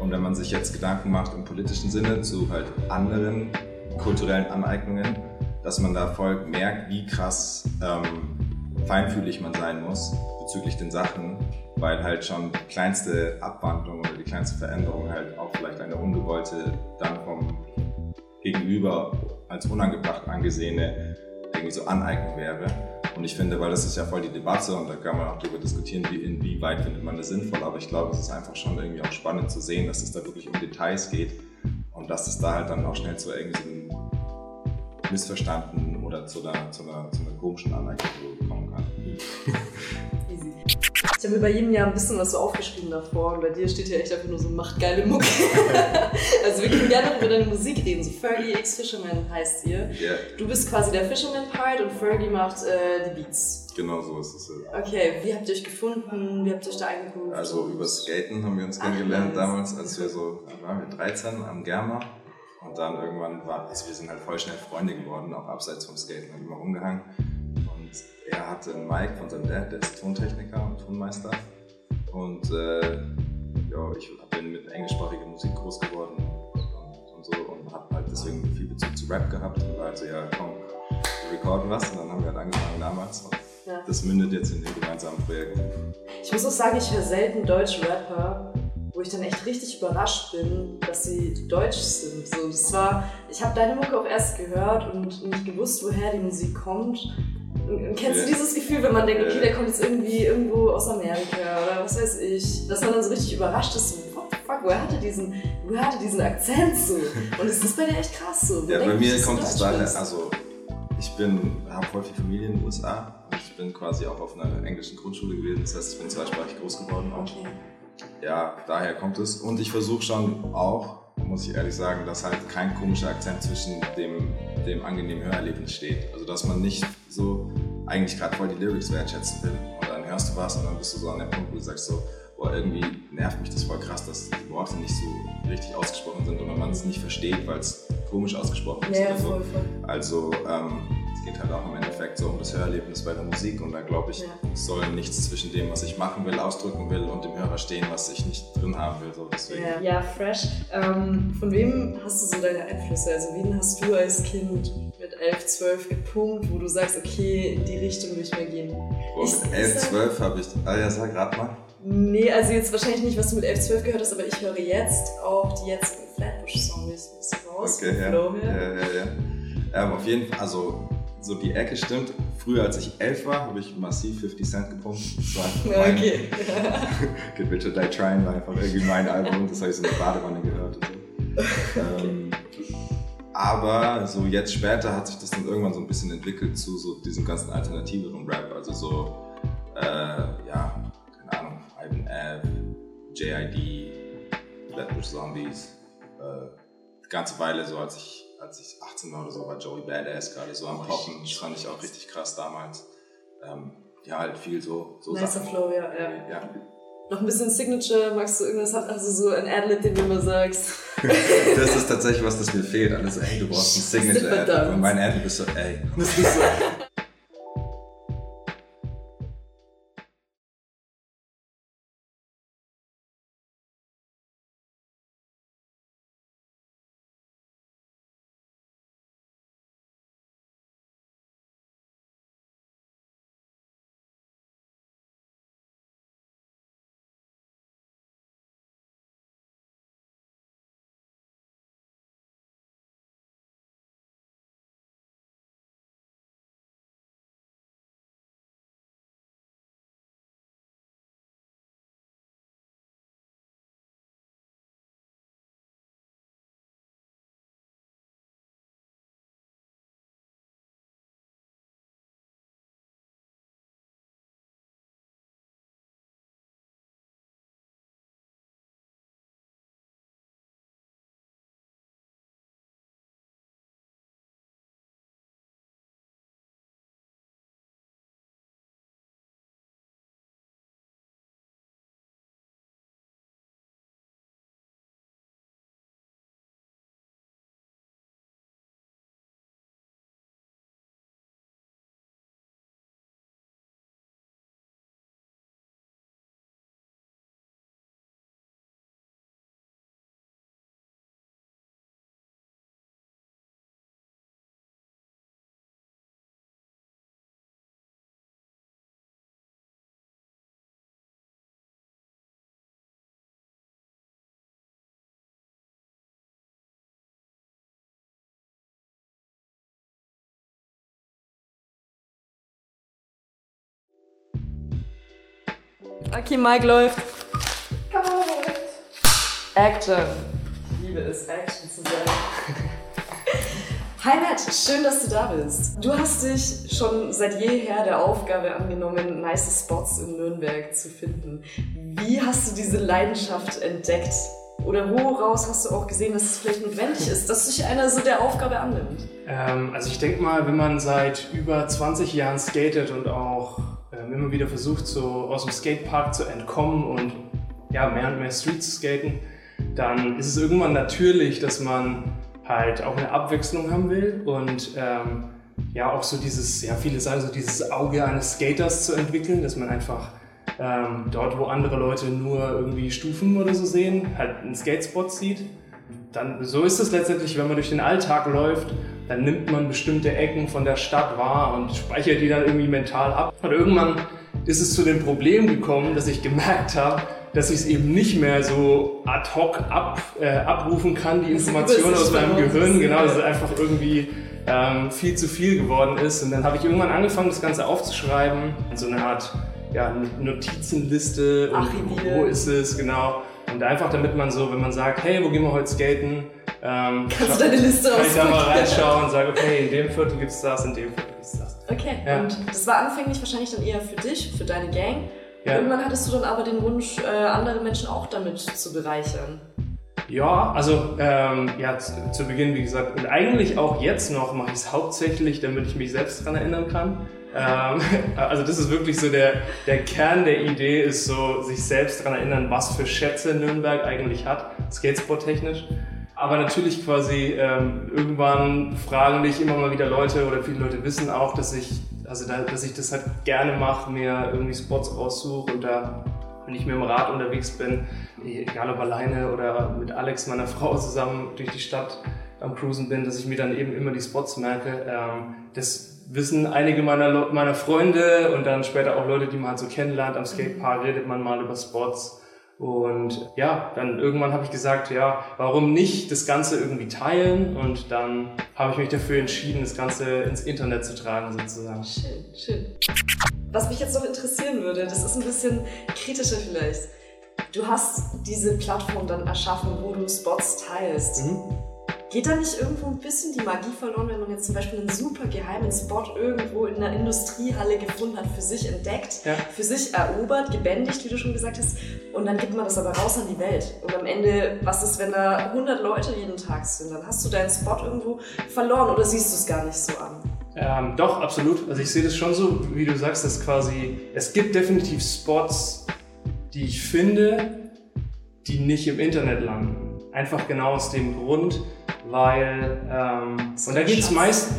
Und wenn man sich jetzt Gedanken macht im politischen Sinne zu halt anderen kulturellen Aneignungen, dass man da voll merkt, wie krass ähm, feinfühlig man sein muss bezüglich den Sachen, weil halt schon die kleinste Abwandlung oder die kleinste Veränderung halt auch vielleicht eine ungewollte, dann vom Gegenüber als unangebracht angesehene irgendwie so Aneignung wäre. Und ich finde, weil das ist ja voll die Debatte und da kann man auch darüber diskutieren, wie, inwieweit findet man das sinnvoll, aber ich glaube, es ist einfach schon irgendwie auch spannend zu sehen, dass es da wirklich um Details geht und dass es da halt dann auch schnell zu irgendwie missverstanden oder zu einer, zu einer, zu einer komischen Aneignung kommen kann. Ich habe mir bei jedem Jahr ein bisschen was so aufgeschrieben davor und bei dir steht ja echt einfach nur so, macht geile Mucke. also wir können gerne über deine Musik reden. So Fergie X Fisherman heißt ihr. Yeah. Du bist quasi der Fisherman-Part und Fergie macht äh, die Beats. Genau so ist es. Ja. Okay, wie habt ihr euch gefunden? Wie habt ihr euch da eingegroovt? Also über Skaten haben wir uns kennengelernt Ach, damals, als wir so, waren wir 13 am Germa. Und dann irgendwann war, also wir sind halt voll schnell Freunde geworden, auch abseits vom Skaten, haben immer rumgehangen. Er hatte einen Mike von seinem Dad, der ist Tontechniker und Tonmeister. Und äh, ja, ich bin mit englischsprachiger Musik groß geworden und, und so und habe halt deswegen viel Bezug zu Rap gehabt. Und war also, ja, komm, wir recorden was. Und dann haben wir halt angefangen damals. Und ja. das mündet jetzt in dem gemeinsamen Projekt. Ich muss auch sagen, ich höre selten deutsche Rapper, wo ich dann echt richtig überrascht bin, dass sie deutsch sind. So, das war, ich habe deine Mucke auch erst gehört und nicht gewusst, woher die Musik kommt. Und kennst ja. du dieses Gefühl, wenn man denkt, okay, der kommt jetzt irgendwie irgendwo aus Amerika oder was weiß ich, dass man dann so richtig überrascht ist, so, what the fuck, woher hatte diesen, woher hatte diesen Akzent so? Und es ist bei dir echt krass so. Ja, bei mir kommt es daher, also ich bin, habe voll viel Familie in den USA und ich bin quasi auch auf einer englischen Grundschule gewesen, das heißt, ich bin zweisprachig groß geworden auch. Okay. Ja, daher kommt es. Und ich versuche schon auch, muss ich ehrlich sagen, dass halt kein komischer Akzent zwischen dem, dem angenehmen Hörerlebnis steht. Also dass man nicht so eigentlich gerade voll die Lyrics wertschätzen will und dann hörst du was und dann bist du so an dem Punkt, wo du sagst so, boah, irgendwie nervt mich das voll krass, dass die Worte nicht so richtig ausgesprochen sind oder man es nicht versteht, weil es komisch ausgesprochen ist ja. Voll, voll. Also ähm, geht halt auch im Endeffekt so um das Hörerlebnis bei der Musik und da glaube ich, ja. soll nichts zwischen dem, was ich machen will, ausdrücken will und dem Hörer stehen, was ich nicht drin haben will. So deswegen. Ja, ja fresh. Ähm, von wem hast du so deine Einflüsse? Also wen hast du als Kind mit 11, 12 gepumpt, wo du sagst, okay, in die Richtung will ich mal gehen? Boah, mit 11, 12 habe ich, ah ja, sag grad mal. Nee, also jetzt wahrscheinlich nicht, was du mit 11, 12 gehört hast, aber ich höre jetzt auch die jetzigen Flatbush-Songs raus. Okay, ja. ja. ja, ja, ja. Ähm, auf jeden Fall, also so die Ecke stimmt. Früher, als ich elf war, habe ich massiv 50 Cent gepumpt. Das war mein okay. Get Rich or Die Trying war einfach irgendwie mein Album. Das habe ich so in der Badewanne gehört. So. ähm, aber so jetzt später hat sich das dann irgendwann so ein bisschen entwickelt zu so diesem ganzen alternativeren Rap. Also so, äh, ja, keine Ahnung, Ivan Ave, JID, Flatbush Zombies. Äh, die ganze Weile so, als ich als ich 18 war oder so, war Joey Badass gerade so am Poppen. Das fand ich auch richtig krass damals. Ähm, ja, halt viel so, so nice Sachen. Flow, ja, ja. ja. Noch ein bisschen Signature, magst du irgendwas? Also so ein Adlib, den du immer sagst. das ist tatsächlich was, das mir fehlt. Alles, ey, du brauchst ein Signature-Adlib. Und mein Adlib ist so, ey. Das ist so. Okay, Mike läuft. Kamera läuft. Action. Ich liebe es, Action zu sein. Hi Matt, schön, dass du da bist. Du hast dich schon seit jeher der Aufgabe angenommen, nice Spots in Nürnberg zu finden. Wie hast du diese Leidenschaft entdeckt? Oder woraus hast du auch gesehen, dass es vielleicht notwendig ist, dass sich einer so der Aufgabe annimmt? Ähm, also ich denke mal, wenn man seit über 20 Jahren skatet und auch ähm, immer wieder versucht, so aus dem Skatepark zu entkommen und ja, mehr und mehr Street zu skaten, dann ist es irgendwann natürlich, dass man halt auch eine Abwechslung haben will und ähm, ja, auch so dieses, ja, viele sagen so dieses Auge eines Skaters zu entwickeln, dass man einfach ähm, dort, wo andere Leute nur irgendwie Stufen oder so sehen, halt einen Skatespot sieht. Dann, so ist es letztendlich, wenn man durch den Alltag läuft dann nimmt man bestimmte Ecken von der Stadt wahr und speichert die dann irgendwie mental ab. Und irgendwann ist es zu dem Problem gekommen, dass ich gemerkt habe, dass ich es eben nicht mehr so ad hoc ab, äh, abrufen kann, die Informationen aus meinem Gehirn. Genau, dass es einfach irgendwie ähm, viel zu viel geworden ist. Und dann habe ich irgendwann angefangen, das Ganze aufzuschreiben. So eine Art ja, Notizenliste und Archivieren. wo ist es, genau. Und einfach damit man so, wenn man sagt, hey, wo gehen wir heute skaten? Ähm, Kannst du deine Liste Kann ich da mal reinschauen und sagen, okay, in dem Viertel gibt's das, in dem Viertel gibt's das. Okay, Ja. und das war anfänglich wahrscheinlich dann eher für dich, für deine Gang. Ja. Irgendwann hattest du dann aber den Wunsch, äh, andere Menschen auch damit zu bereichern. Ja, also ähm, ja, zu, zu Beginn, wie gesagt, und eigentlich auch jetzt noch mache ich es hauptsächlich, damit ich mich selbst daran erinnern kann. Ähm, also das ist wirklich so der, der Kern der Idee, ist so sich selbst daran erinnern, was für Schätze Nürnberg eigentlich hat, Skatesport-technisch. Aber natürlich quasi ähm, irgendwann fragen mich immer mal wieder Leute oder viele Leute wissen auch, dass ich, also da, dass ich das halt gerne mache, mir irgendwie Spots aussuche und da wenn ich mit dem Rad unterwegs bin, egal ob alleine oder mit Alex, meiner Frau, zusammen durch die Stadt am Cruisen bin, dass ich mir dann eben immer die Spots merke. Ähm, das wissen einige meiner, Le- meiner Freunde und dann später auch Leute, die man halt so kennenlernt. Am Skatepark redet man mal über Spots. Und ja, dann irgendwann habe ich gesagt, ja, warum nicht das Ganze irgendwie teilen? Und dann habe ich mich dafür entschieden, das Ganze ins Internet zu tragen sozusagen. Schön, schön. Was mich jetzt noch interessieren würde, das ist ein bisschen kritischer vielleicht. Du hast diese Plattform dann erschaffen, wo du Spots teilst. Mhm. Geht da nicht irgendwo ein bisschen die Magie verloren, wenn man jetzt zum Beispiel einen super geheimen Spot irgendwo in einer Industriehalle gefunden hat, für sich entdeckt, Ja. für sich erobert, gebändigt, wie du schon gesagt hast, und dann gibt man das aber raus an die Welt. Und am Ende, was ist, wenn da 100 Leute jeden Tag sind? Dann hast du deinen Spot irgendwo verloren oder siehst du es gar nicht so an? Ähm, doch, absolut. Also ich sehe das schon so, wie du sagst, dass quasi, es gibt definitiv Spots, die ich finde, die nicht im Internet landen. Einfach genau aus dem Grund, weil, ähm, und da geht es meist,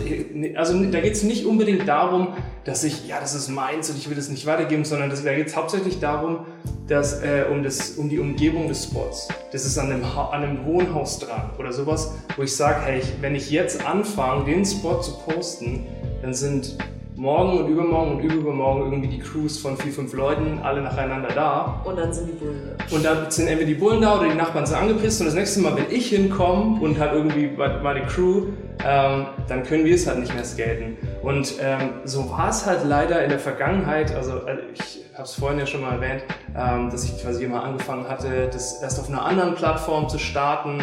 also da geht es nicht unbedingt darum, dass ich, ja, das ist meins und ich will das nicht weitergeben, sondern das, da geht es hauptsächlich darum, dass, äh, um, das, um die Umgebung des Spots. Das ist an einem, an einem Wohnhaus dran oder sowas, wo ich sage, hey, ich, wenn ich jetzt anfange, den Spot zu posten, dann sind morgen und übermorgen und übermorgen irgendwie die Crews von vier, fünf Leuten alle nacheinander da. Und dann sind die Bullen. Und dann sind entweder die Bullen da oder die Nachbarn sind angepisst. Und das nächste Mal, wenn ich hinkomme und halt irgendwie meine Crew, ähm, dann können wir es halt nicht mehr skaten. Und ähm, so war es halt leider in der Vergangenheit. Also äh, ich habe es vorhin ja schon mal erwähnt, ähm, dass ich quasi immer angefangen hatte, das erst auf einer anderen Plattform zu starten.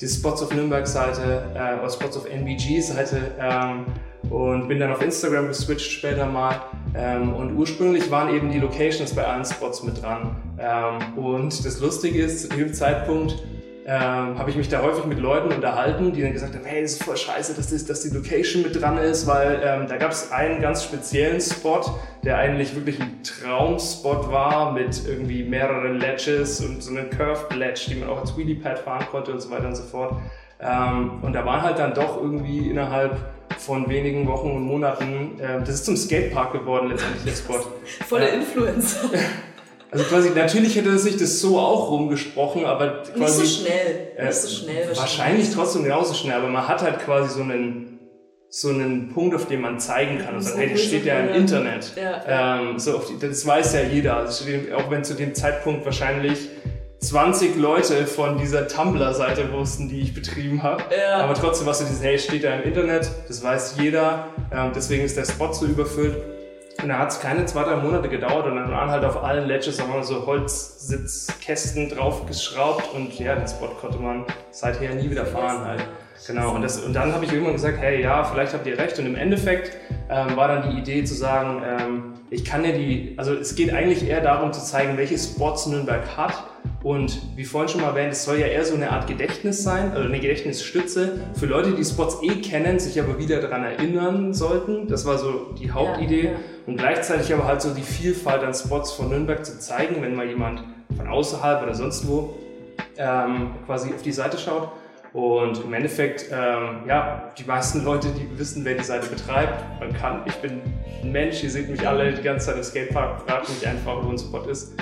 Die Spots auf Nürnberg-Seite, äh, oder Spots auf NBG-Seite. Ähm, und bin dann auf Instagram geswitcht später mal. Ähm, und ursprünglich waren eben die Locations bei allen Spots mit dran. Ähm, und das Lustige ist, zu dem Zeitpunkt ähm, habe ich mich da häufig mit Leuten unterhalten, die dann gesagt haben, hey, das ist voll scheiße, dass, das, dass die Location mit dran ist, weil ähm, da gab es einen ganz speziellen Spot, der eigentlich wirklich ein Traumspot war mit irgendwie mehreren Ledges und so einer Curved Ledge, die man auch als Wheelie Pad fahren konnte und so weiter und so fort. Ähm, und da waren halt dann doch irgendwie innerhalb von wenigen Wochen und Monaten, äh, das ist zum Skatepark geworden letztendlich der Spot. Volle Ja. Influencer. Also quasi, natürlich hätte sich das so auch rumgesprochen, aber Nicht quasi... so schnell. Äh, Nicht so schnell. Wahrscheinlich trotzdem genauso schnell, aber man hat halt quasi so einen, so einen Punkt, auf den man zeigen kann und So sagt, hey, das steht ja im ja. Internet. Ja. Ähm, so die, das weiß ja jeder. Also steht- auch wenn zu dem Zeitpunkt wahrscheinlich 20 Leute von dieser Tumblr-Seite wussten, die ich betrieben habe. Ja. Aber trotzdem was du dieses, hey, steht da im Internet, das weiß jeder, ähm, deswegen ist der Spot so überfüllt. Und da hat es keine zwei, drei Monate gedauert und dann waren halt auf allen Ledges mal, so Holzsitzkästen draufgeschraubt und ja, den Spot konnte man seither nie wieder fahren halt. Genau, und, das, und dann habe ich irgendwann gesagt, hey, ja, vielleicht habt ihr recht. Und im Endeffekt ähm, war dann die Idee zu sagen, ähm, ich kann ja die, also es geht eigentlich eher darum zu zeigen, welche Spots Nürnberg hat. Und wie vorhin schon mal erwähnt, es soll ja eher so eine Art Gedächtnis sein, also eine Gedächtnisstütze für Leute, die Spots eh kennen, sich aber wieder daran erinnern sollten. Das war so die Hauptidee. Ja, ja. Und gleichzeitig aber halt so die Vielfalt an Spots von Nürnberg zu zeigen, wenn mal jemand von außerhalb oder sonst wo ähm, quasi auf die Seite schaut. Und im Endeffekt, ähm, ja, die meisten Leute, die wissen, wer die Seite betreibt, man kann, ich bin ein Mensch, ihr seht mich alle die ganze Zeit im Skatepark, fragt mich einfach, wo ein Spot ist.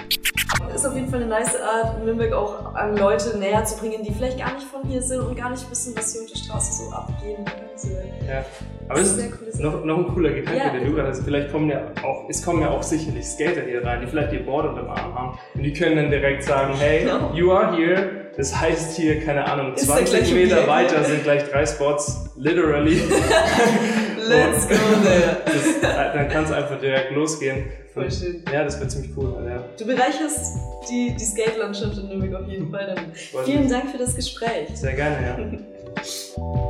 Ist auf jeden Fall eine nice Art, Nürnberg auch an Leute näher zu bringen, die vielleicht gar nicht von hier sind und gar nicht wissen, was hier auf der Straße so abgehen könnte. Ja. Aber es ist noch, noch ein cooler Gedanke, Ja, den du gerade hast. Vielleicht kommen ja auch, es kommen ja auch sicherlich Skater hier rein, die vielleicht ihr Board unter dem Arm haben. Und die können dann direkt sagen, hey, Genau. you are here. Das heißt hier, keine Ahnung, Ist der 20 gleich um die Meter weiter sind gleich drei Spots, literally. Let's go there. Das, dann kann es einfach direkt losgehen. Voll schön. Ja, das wird ziemlich cool. Ja. Du bereicherst die, die Skate-Landschaft in Nürnberg auf jeden Fall damit. Voll Vielen. Dank für das Gespräch. Sehr gerne, ja.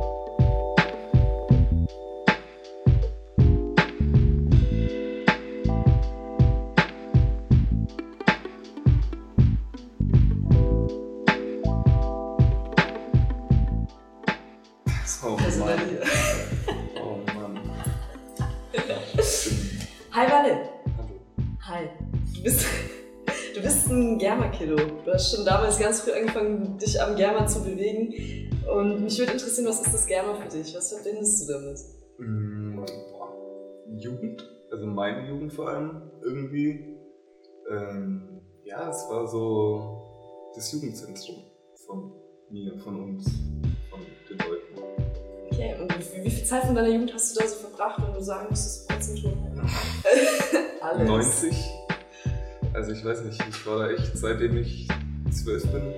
Germa-Kiddo. Du hast schon damals ganz früh angefangen, dich am Germa zu bewegen. Und mich würde interessieren, was ist das Germa für dich? Was verbindest du damit? Mm. Jugend, also meine Jugend vor allem irgendwie. Ähm, ja, es war so das Jugendzentrum von mir, von uns, von den Leuten. Okay, und wie, wie viel Zeit von deiner Jugend hast du da so verbracht, wenn du sagen müsstest, Prozentrum? Alles. 90. Also ich weiß nicht, ich war da echt, seitdem ich zwölf bin,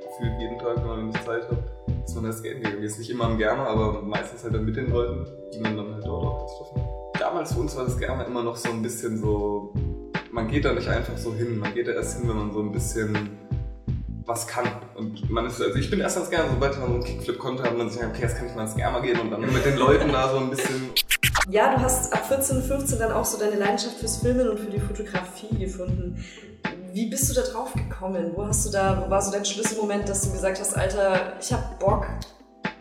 gefühlt jeden Tag, wenn ich Zeit habe, ist man da skaten gegangen. Jetzt nicht immer am Germa, aber meistens halt dann mit den Leuten, die man dann halt dort auch getroffen hat. Damals für uns war das Germa immer noch so ein bisschen so, man geht da nicht einfach so hin, man geht da erst hin, wenn man so ein bisschen was kann. Und man ist, also ich bin erst ans Germa, sobald man so einen Kickflip konnte, hat man sich gedacht, okay, jetzt kann ich mal ins Germa gehen und dann mit den Leuten da so ein bisschen Ja, du hast ab 14, 15 dann auch so deine Leidenschaft fürs Filmen und für die Fotografie gefunden. Wie bist du da drauf gekommen? Wo hast du da, wo war so dein Schlüsselmoment, dass du gesagt hast, Alter, ich hab Bock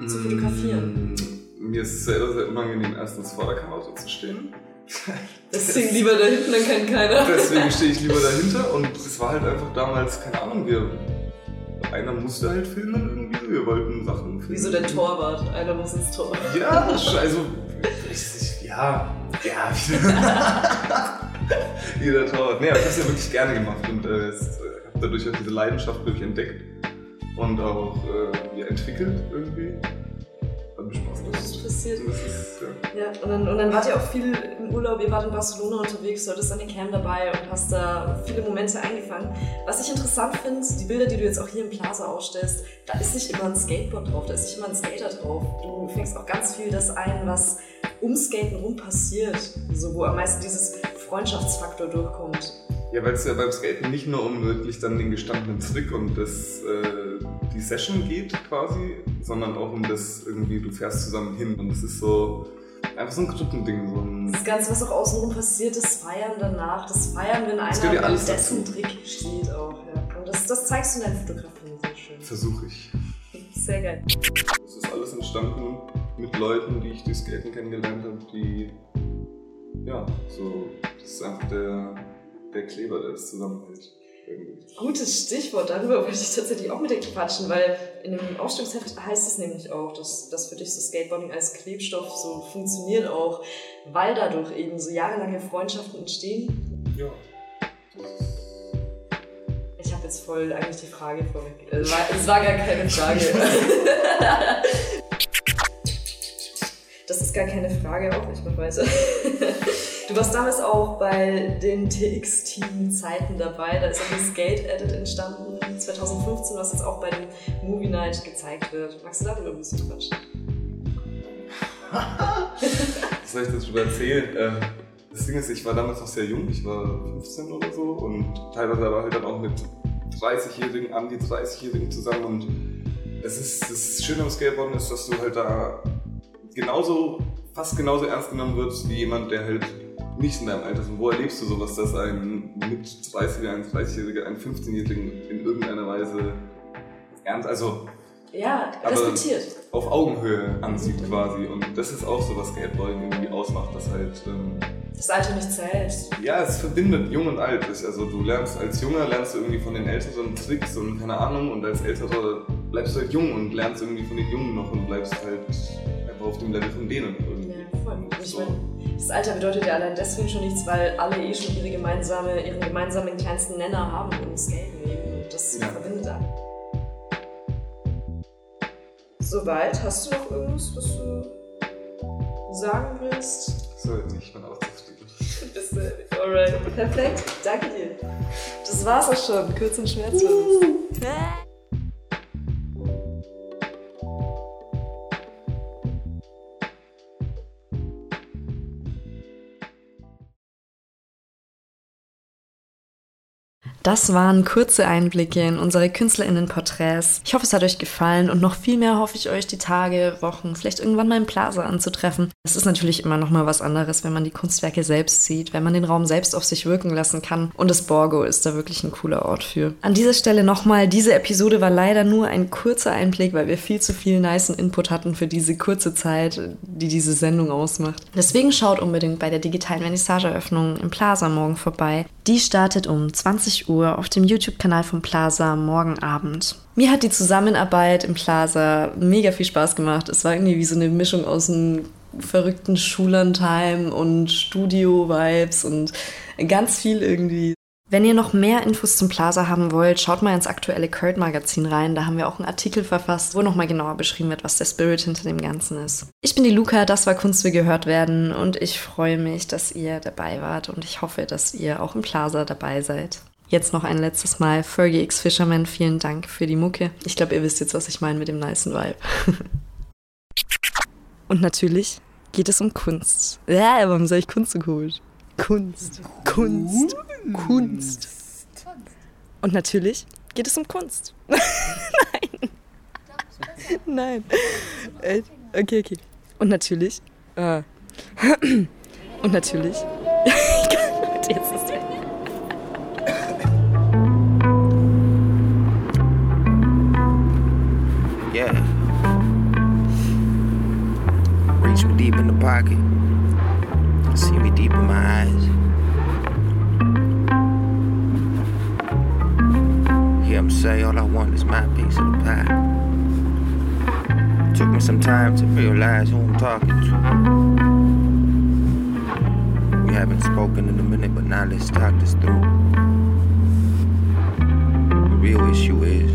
zu fotografieren? Mm, Mir ist es selber sehr unangenehm, erstens vor der Kamera zu stehen. Deswegen lieber da hinten, dann kann keiner. Deswegen stehe ich lieber dahinter und es war halt einfach damals, keine Ahnung, wir. Einer musste halt filmen irgendwie, wir wollten Sachen filmen. Wie so der Torwart, einer muss ins Tor. Ja, also. Ich, ich, ja, ja. Jeder Torwart. Nee, aber ich habe es ja wirklich gerne gemacht und äh, äh, habe dadurch auch diese Leidenschaft wirklich entdeckt und auch äh, entwickelt irgendwie. Ist passiert. Das ist, ja. Ja, und dann, und dann wart ihr auch viel im Urlaub, ihr wart in Barcelona unterwegs, du hattest eine Cam dabei und hast da viele Momente eingefangen. Was ich interessant finde, die Bilder, die du jetzt auch hier im Plaza ausstellst, da ist nicht immer ein Skateboard drauf, da ist nicht immer ein Skater drauf. Du fängst auch ganz viel das ein, was um Skaten rum passiert, so wo am meisten dieses Freundschaftsfaktor durchkommt. Ja, weil es ja beim Skaten nicht nur um wirklich dann den gestandenen Trick und das, äh, die Session geht quasi, sondern auch um das irgendwie, du fährst zusammen hin und es ist so einfach so ein Gruppending. So ein, Das Ganze, was auch außenrum passiert, das Feiern danach, das Feiern, wenn Das gehört ja einer alles dessen dazu. Trick steht auch. Ja. Und das, das zeigst du in deinen Fotografien sehr schön. Versuche ich. Sehr geil. Es ist alles entstanden mit Leuten, die ich durch Skaten kennengelernt habe, die, ja, so, das ist einfach der, der Kleber, der das zusammenhält. Irgendwie. Gutes Stichwort, darüber wollte ich tatsächlich auch mit dir quatschen, weil in dem Ausstellungsheft heißt es nämlich auch, dass, dass für dich so Skateboarding als Klebstoff so funktioniert auch, weil dadurch eben so jahrelange Freundschaften entstehen. Ja. Ich habe jetzt voll eigentlich die Frage vorweg. Es war, es war gar keine Frage. Das ist gar keine Frage, auch ich mach weiter. Du warst damals auch bei den TX-Team-Zeiten dabei. Da ist auch ein Skate-Edit entstanden 2015, was jetzt auch bei dem Movie Night gezeigt wird. Magst du darüber ein bisschen quatschen? Was soll ich darüber erzählen? Ähm, das Ding ist, ich war damals noch sehr jung, ich war 15 oder so und teilweise aber halt dann auch mit 30-Jährigen, an die 30-Jährigen zusammen und es ist, das Schöne am Skateboarden ist, dass du halt da genauso, fast genauso ernst genommen wirst wie jemand, der halt nicht in deinem Alter ist. Und wo erlebst du sowas, dass ein mit 30er, ein 30-Jähriger, ein 15-Jährigen in irgendeiner Weise ernst, also Ja, respektiert. auf Augenhöhe ansieht quasi. Und das ist auch so, was Skateboarding irgendwie ausmacht, dass halt, ähm, Das Alter nicht zählt. ja, es verbindet Jung und Alt. Also du lernst als Junger, lernst du irgendwie von den Älteren Tricks und keine Ahnung und als Älterer bleibst du halt jung und lernst irgendwie von den Jungen noch und bleibst halt einfach auf dem Level von denen irgendwie. Ja, voll. Und ich So. meine, Das Alter bedeutet ja allein deswegen schon nichts, weil alle eh schon ihre gemeinsame, ihren gemeinsamen kleinsten Nenner haben im Skaten eben. Das ja. verbindet alle. Soweit, hast du noch irgendwas, was du sagen willst? So, ich bin auch zufrieden. Bist du? Alright, perfekt. Danke dir. Das war's auch schon. Kurz und schmerzlos. Das waren kurze Einblicke in unsere KünstlerInnen-Porträts. Ich hoffe, es hat euch gefallen und noch viel mehr hoffe ich euch die Tage, Wochen, vielleicht irgendwann mal im Plaza anzutreffen. Es ist natürlich immer noch mal was anderes, wenn man die Kunstwerke selbst sieht, wenn man den Raum selbst auf sich wirken lassen kann. Und das Borgo ist da wirklich ein cooler Ort für. An dieser Stelle nochmal, diese Episode war leider nur ein kurzer Einblick, weil wir viel zu viel nice Input hatten für diese kurze Zeit, die diese Sendung ausmacht. Deswegen schaut unbedingt bei der digitalen Vernissageeröffnung im Plaza morgen vorbei. Die startet um 20 Uhr auf dem YouTube-Kanal von Plaza morgen Abend. Mir hat die Zusammenarbeit im Plaza mega viel Spaß gemacht. Es war irgendwie wie so eine Mischung aus einem verrückten Schullandheim und Studio-Vibes und ganz viel irgendwie. Wenn ihr noch mehr Infos zum Plaza haben wollt, schaut mal ins aktuelle Kurt Magazin rein. Da haben wir auch einen Artikel verfasst, wo nochmal genauer beschrieben wird, was der Spirit hinter dem Ganzen ist. Ich bin die Luca, das war Kunst will gehört werden und ich freue mich, dass ihr dabei wart und ich hoffe, dass ihr auch im Plaza dabei seid. Jetzt noch ein letztes Mal. Fergie X Fisherman, vielen Dank für die Mucke. Ich glaube, ihr wisst jetzt, was ich meine mit dem niceen Vibe. Und natürlich geht es um Kunst. Ja, warum soll ich Kunst so gut? Kunst. Kunst. Kunst. Und natürlich geht es um Kunst. Nein. Nein. Okay, okay. Und natürlich. Äh, und natürlich. jetzt ist Yeah. Reach me deep in the pocket. See me deep in my eyes. Him say, All I want is my piece of the pie. Took me some time to realize who I'm talking to. We haven't spoken in a minute, but now let's talk this through. The real issue is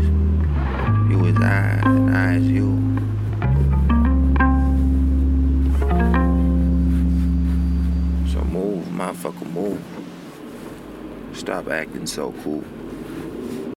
you is I, and I is you. So move, motherfucker, move. Stop acting so cool.